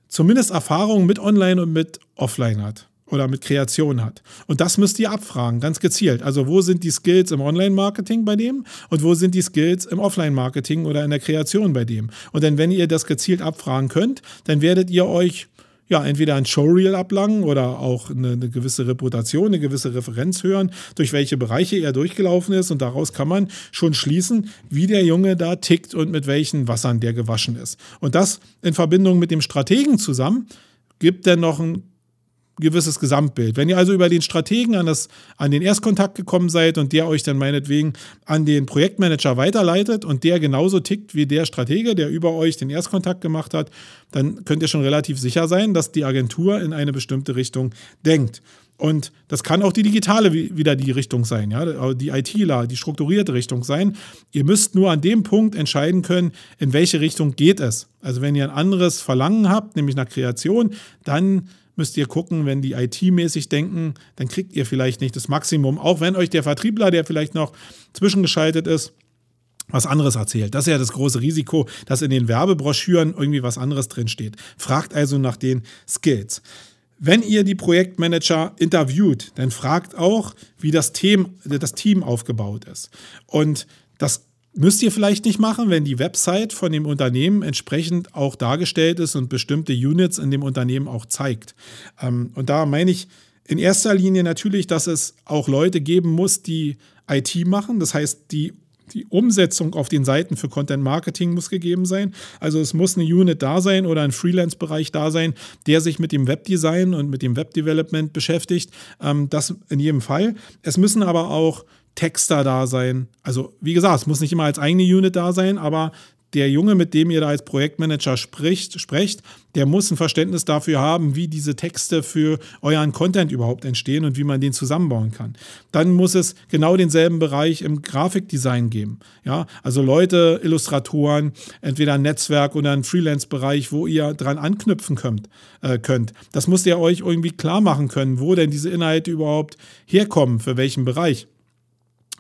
zumindest Erfahrung mit Online und mit Offline hat oder mit Kreation hat. Und das müsst ihr abfragen, ganz gezielt. Also wo sind die Skills im Online-Marketing bei dem und wo sind die Skills im Offline-Marketing oder in der Kreation bei dem. Und dann, wenn ihr das gezielt abfragen könnt, dann werdet ihr euch ja, entweder ein Showreel ablangen oder auch eine, eine, gewisse Reputation, eine gewisse Referenz hören, durch welche Bereiche er durchgelaufen ist. Und daraus kann man schon schließen, wie der Junge da tickt und mit welchen Wassern der gewaschen ist. Und das in Verbindung mit dem Strategen zusammen gibt dann noch ein gewisses Gesamtbild. Wenn ihr also über den Strategen an, das, an den Erstkontakt gekommen seid und der euch dann meinetwegen an den Projektmanager weiterleitet und der genauso tickt wie der Stratege, der über euch den Erstkontakt gemacht hat, dann könnt ihr schon relativ sicher sein, dass die Agentur in eine bestimmte Richtung denkt. Und das kann auch die digitale wieder die Richtung sein, ja, die ITler, die strukturierte Richtung sein. Ihr müsst nur an dem Punkt entscheiden können, in welche Richtung geht es. Also wenn ihr ein anderes Verlangen habt, nämlich nach Kreation, dann müsst ihr gucken, wenn die IT-mäßig denken, dann kriegt ihr vielleicht nicht das Maximum. Auch wenn euch der Vertriebler, der vielleicht noch zwischengeschaltet ist, was anderes erzählt. Das ist ja das große Risiko, dass in den Werbebroschüren irgendwie was anderes drinsteht. Fragt also nach den Skills. Wenn ihr die Projektmanager interviewt, dann fragt auch, wie das Team, das Team aufgebaut ist. Und das Müsst ihr vielleicht nicht machen, wenn die Website von dem Unternehmen entsprechend auch dargestellt ist und bestimmte Units in dem Unternehmen auch zeigt. Ähm, und da meine ich in erster Linie natürlich, dass es auch Leute geben muss, die IT machen. Das heißt, die die Umsetzung auf den Seiten für Content Marketing muss gegeben sein. Also es muss eine Unit da sein oder ein Freelance-Bereich da sein, der sich mit dem Webdesign und mit dem Webdevelopment beschäftigt. Ähm, das in jedem Fall. Es müssen aber auch Texter da sein. Also, wie gesagt, es muss nicht immer als eigene Unit da sein, aber der Junge, mit dem ihr da als Projektmanager spricht, sprecht, der muss ein Verständnis dafür haben, wie diese Texte für euren Content überhaupt entstehen und wie man den zusammenbauen kann. Dann muss es genau denselben Bereich im Grafikdesign geben. Ja, also Leute, Illustratoren, entweder ein Netzwerk oder ein Freelance-Bereich, wo ihr dran anknüpfen könnt, äh, könnt. Das müsst ihr euch irgendwie klar machen können, wo denn diese Inhalte überhaupt herkommen, für welchen Bereich.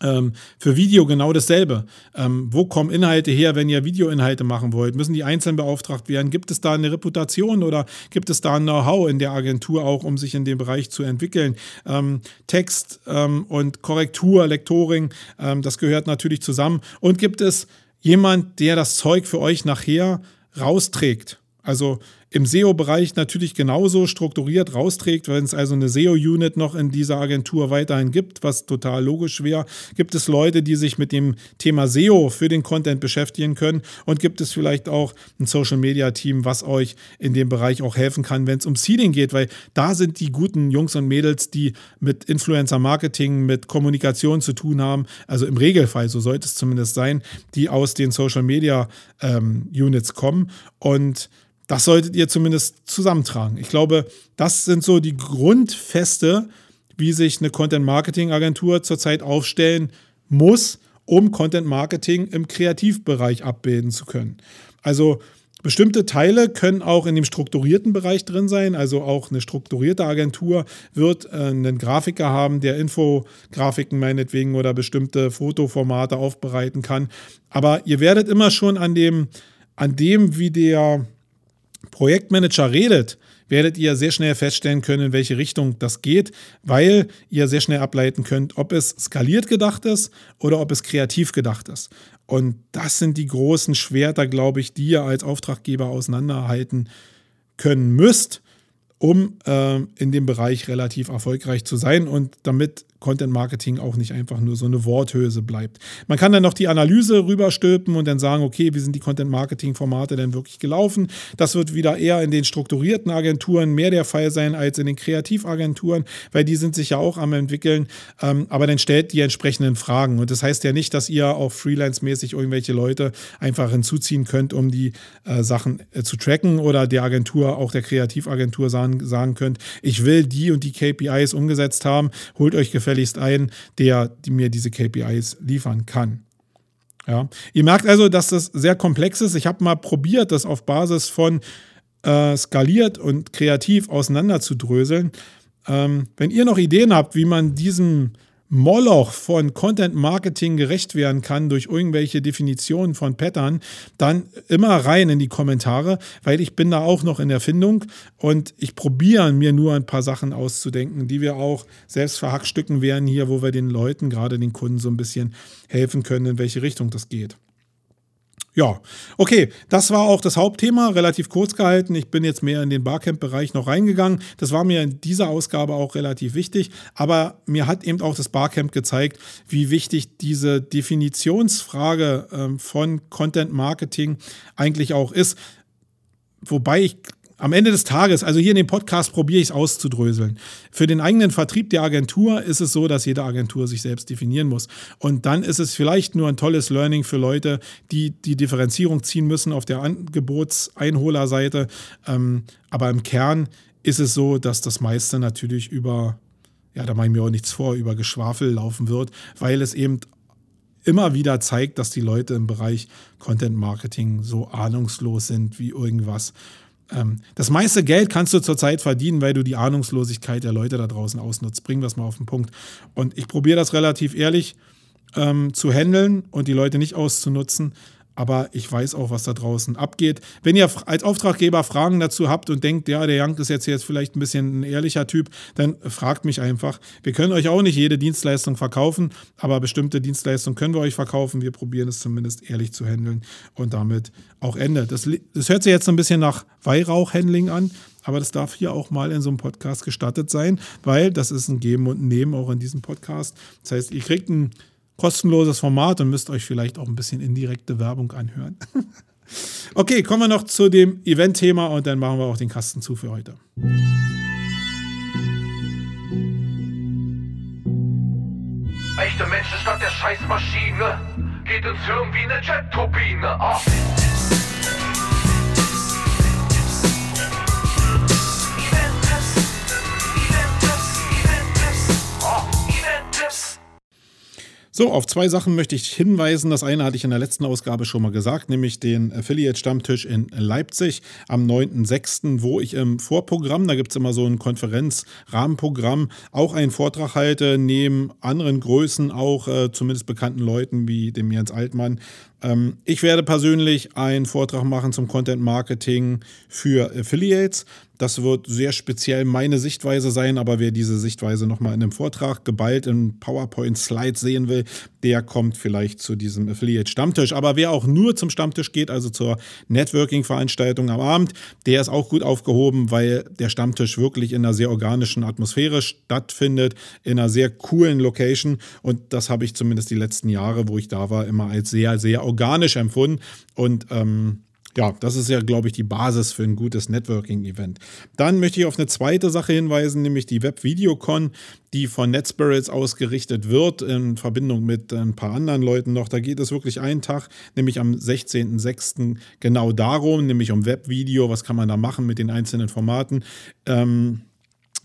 Ähm, für Video genau dasselbe. Ähm, wo kommen Inhalte her, wenn ihr Videoinhalte machen wollt? Müssen die einzeln beauftragt werden? Gibt es da eine Reputation oder gibt es da ein Know-how in der Agentur auch, um sich in dem Bereich zu entwickeln? Ähm, Text ähm, und Korrektur, Lektoring, ähm, das gehört natürlich zusammen. Und gibt es jemand, der das Zeug für euch nachher rausträgt? Also im SEO-Bereich natürlich genauso strukturiert rausträgt, wenn es also eine SEO-Unit noch in dieser Agentur weiterhin gibt, was total logisch wäre, gibt es Leute, die sich mit dem Thema SEO für den Content beschäftigen können? Und gibt es vielleicht auch ein Social-Media-Team, was euch in dem Bereich auch helfen kann, wenn es um Seeding geht, weil da sind die guten Jungs und Mädels, die mit Influencer-Marketing, mit Kommunikation zu tun haben, also im Regelfall, so sollte es zumindest sein, die aus den Social-Media-Units ähm, kommen. Und das solltet ihr zumindest zusammentragen. Ich glaube, das sind so die Grundfeste, wie sich eine Content-Marketing-Agentur zurzeit aufstellen muss, um Content-Marketing im Kreativbereich abbilden zu können. Also Bestimmte Teile können auch in dem strukturierten Bereich drin sein. Also auch eine strukturierte Agentur wird äh, einen Grafiker haben, der Infografiken meinetwegen oder bestimmte Fotoformate aufbereiten kann. Aber ihr werdet immer schon an dem, an dem, wie der Projektmanager redet, werdet ihr sehr schnell feststellen können, in welche Richtung das geht, weil ihr sehr schnell ableiten könnt, ob es skaliert gedacht ist oder ob es kreativ gedacht ist. Und das sind die großen Schwerter, glaube ich, die ihr als Auftraggeber auseinanderhalten können müsst, um äh, in dem Bereich relativ erfolgreich zu sein und damit Content Marketing auch nicht einfach nur so eine Worthülse bleibt. Man kann dann noch die Analyse rüberstülpen und dann sagen, okay, wie sind die Content Marketing Formate denn wirklich gelaufen? Das wird wieder eher in den strukturierten Agenturen mehr der Fall sein als in den Kreativagenturen, weil die sind sich ja auch am entwickeln. Ähm, aber dann stellt die entsprechenden Fragen. Und das heißt ja nicht, dass ihr auch freelance-mäßig irgendwelche Leute einfach hinzuziehen könnt, um die äh, Sachen äh, zu tracken oder der Agentur, auch der Kreativagentur sagen, sagen könnt, ich will die und die KPIs umgesetzt haben, holt euch gefälligst gefälligst ein, der mir diese KPIs liefern kann. Ja. Ihr merkt also, dass das sehr komplex ist. Ich habe mal probiert, das auf Basis von äh, skaliert und kreativ auseinanderzudröseln. Ähm, wenn ihr noch Ideen habt, wie man diesem Moloch von Content Marketing gerecht werden kann durch irgendwelche Definitionen von Pattern, dann immer rein in die Kommentare, weil ich bin da auch noch in der Findung und ich probiere mir nur ein paar Sachen auszudenken, die wir auch selbst verhackstücken werden hier, wo wir den Leuten, gerade den Kunden so ein bisschen helfen können, in welche Richtung das geht. Ja, okay, das war auch das Hauptthema, relativ kurz gehalten. Ich bin jetzt mehr in den Barcamp-Bereich noch reingegangen. Das war mir in dieser Ausgabe auch relativ wichtig, aber mir hat eben auch das Barcamp gezeigt, wie wichtig diese Definitionsfrage ähm, von Content Marketing eigentlich auch ist. Wobei ich am Ende des Tages, also hier in dem Podcast probiere ich es auszudröseln. Für den eigenen Vertrieb der Agentur ist es so, dass jede Agentur sich selbst definieren muss. Und dann ist es vielleicht nur ein tolles Learning für Leute, die die Differenzierung ziehen müssen auf der Angebotseinholerseite. Ähm, aber im Kern ist es so, dass das meiste natürlich über, ja, da mache ich mir auch nichts vor, über Geschwafel laufen wird, weil es eben immer wieder zeigt, dass die Leute im Bereich Content Marketing so ahnungslos sind wie irgendwas. Ähm, das meiste Geld kannst du zurzeit verdienen, weil du die Ahnungslosigkeit der Leute da draußen ausnutzt. Bringen wir es mal auf den Punkt. Und ich probiere das relativ ehrlich ähm, zu handeln und die Leute nicht auszunutzen aber ich weiß auch, was da draußen abgeht. Wenn ihr als Auftraggeber Fragen dazu habt und denkt, ja, der Jank ist jetzt, jetzt vielleicht ein bisschen ein ehrlicher Typ, dann fragt mich einfach. Wir können euch auch nicht jede Dienstleistung verkaufen, aber bestimmte Dienstleistungen können wir euch verkaufen. Wir probieren es zumindest ehrlich zu handeln und damit auch Ende. Das, das hört sich jetzt ein bisschen nach Weihrauchhandling an, aber das darf hier auch mal in so einem Podcast gestattet sein, weil das ist ein Geben und ein Nehmen auch in diesem Podcast. Das heißt, ihr kriegt ein kostenloses Format und müsst euch vielleicht auch ein bisschen indirekte Werbung anhören. *laughs* okay, kommen wir noch zu dem Event-Thema und dann machen wir auch den Kasten zu für heute. Echte Menschen statt der Scheißmaschine geht ins Hirn wie eine Jet-Turbine. Oh. So, auf zwei Sachen möchte ich hinweisen. Das eine hatte ich in der letzten Ausgabe schon mal gesagt, nämlich den Affiliate-Stammtisch in Leipzig am 9.6., wo ich im Vorprogramm, da gibt es immer so ein Konferenzrahmenprogramm, auch einen Vortrag halte, neben anderen Größen, auch äh, zumindest bekannten Leuten wie dem Jens Altmann, ähm, ich werde persönlich einen Vortrag machen zum Content Marketing für Affiliates. Das wird sehr speziell meine Sichtweise sein, aber wer diese Sichtweise nochmal in einem Vortrag geballt in PowerPoint-Slides sehen will, der kommt vielleicht zu diesem Affiliate-Stammtisch. Aber wer auch nur zum Stammtisch geht, also zur Networking-Veranstaltung am Abend, der ist auch gut aufgehoben, weil der Stammtisch wirklich in einer sehr organischen Atmosphäre stattfindet, in einer sehr coolen Location. Und das habe ich zumindest die letzten Jahre, wo ich da war, immer als sehr, sehr organisch empfunden. Und ähm, ja, das ist ja, glaube ich, die Basis für ein gutes Networking-Event. Dann möchte ich auf eine zweite Sache hinweisen, nämlich die Web-Videocon, die von NetSpirits ausgerichtet wird, in Verbindung mit ein paar anderen Leuten noch. Da geht es wirklich einen Tag, nämlich am 16.06. genau darum, nämlich um Web-Video. Was kann man da machen mit den einzelnen Formaten? Ähm,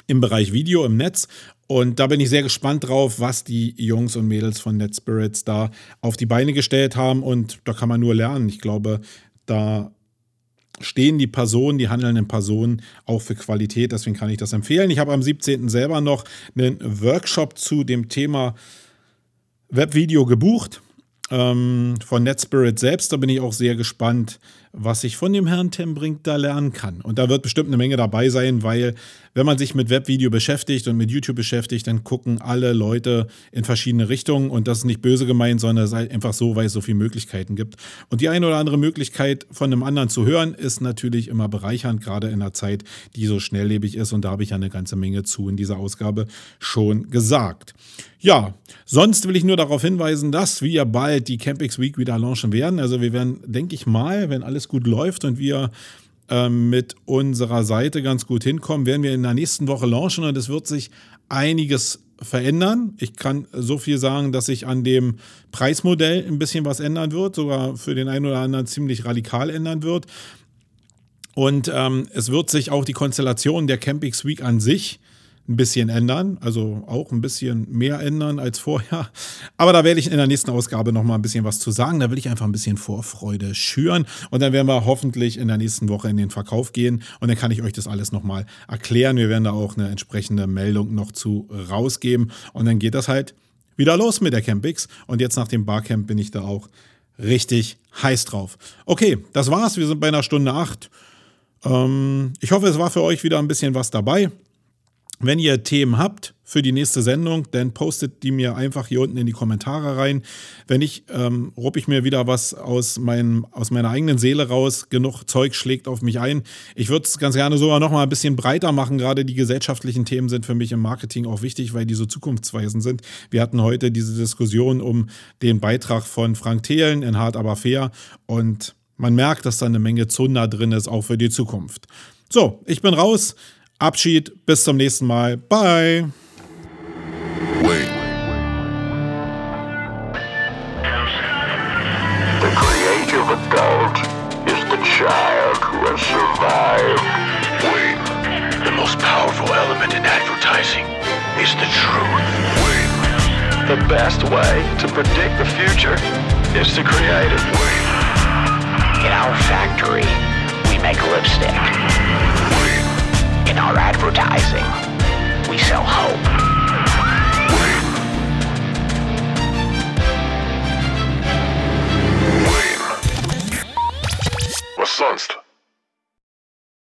im Bereich Video im Netz. Und da bin ich sehr gespannt drauf, was die Jungs und Mädels von NetSpirits da auf die Beine gestellt haben. Und da kann man nur lernen. Ich glaube, da stehen die Personen, die handelnden Personen auch für Qualität. Deswegen kann ich das empfehlen. Ich habe am 17. selber noch einen Workshop zu dem Thema Webvideo gebucht ähm, von NetSpirit selbst. Da bin ich auch sehr gespannt, was ich von dem Herrn Tim Brink da lernen kann. Und da wird bestimmt eine Menge dabei sein, weil wenn man sich mit Webvideo beschäftigt und mit YouTube beschäftigt, dann gucken alle Leute in verschiedene Richtungen und das ist nicht böse gemeint, sondern es ist einfach so, weil es so viele Möglichkeiten gibt. Und die eine oder andere Möglichkeit von einem anderen zu hören, ist natürlich immer bereichernd, gerade in einer Zeit, die so schnelllebig ist. Und da habe ich ja eine ganze Menge zu in dieser Ausgabe schon gesagt. Ja, sonst will ich nur darauf hinweisen, dass wir bald die Campix Week wieder launchen werden. Also wir werden, denke ich mal, wenn alles gut läuft und wir ähm, mit unserer Seite ganz gut hinkommen, werden wir in der nächsten Woche launchen und es wird sich einiges verändern. Ich kann so viel sagen, dass sich an dem Preismodell ein bisschen was ändern wird, sogar für den einen oder anderen ziemlich radikal ändern wird. Und ähm, es wird sich auch die Konstellation der Campix Week an sich ein bisschen ändern, also auch ein bisschen mehr ändern als vorher. Aber da werde ich in der nächsten Ausgabe noch mal ein bisschen was zu sagen. Da will ich einfach ein bisschen Vorfreude schüren und dann werden wir hoffentlich in der nächsten Woche in den Verkauf gehen und dann kann ich euch das alles noch mal erklären. Wir werden da auch eine entsprechende Meldung noch zu rausgeben und dann geht das halt wieder los mit der Campix. Und jetzt nach dem Barcamp bin ich da auch richtig heiß drauf. Okay, das war's. Wir sind bei einer Stunde acht. Ähm, ich hoffe, es war für euch wieder ein bisschen was dabei. Wenn ihr Themen habt für die nächste Sendung, dann postet die mir einfach hier unten in die Kommentare rein. Wenn nicht, ähm, rupp ich mir wieder was aus, meinem, aus meiner eigenen Seele raus. Genug Zeug schlägt auf mich ein. Ich würde es ganz gerne sogar noch mal ein bisschen breiter machen. Gerade die gesellschaftlichen Themen sind für mich im Marketing auch wichtig, weil die so zukunftsweisend sind. Wir hatten heute diese Diskussion um den Beitrag von Frank Thelen in Hart aber fair und man merkt, dass da eine Menge Zunder drin ist, auch für die Zukunft. So, ich bin raus. Abschied, bis zum nächsten Mal. Bye. Wait. The creative adult is the child who has survived. Wait. The most powerful element in advertising is the truth. Wait. The best way to predict the future is to create it. Wait. In our factory, we make lipstick. in our advertising. We sell hope. Wayne. Wayne. Was sonst?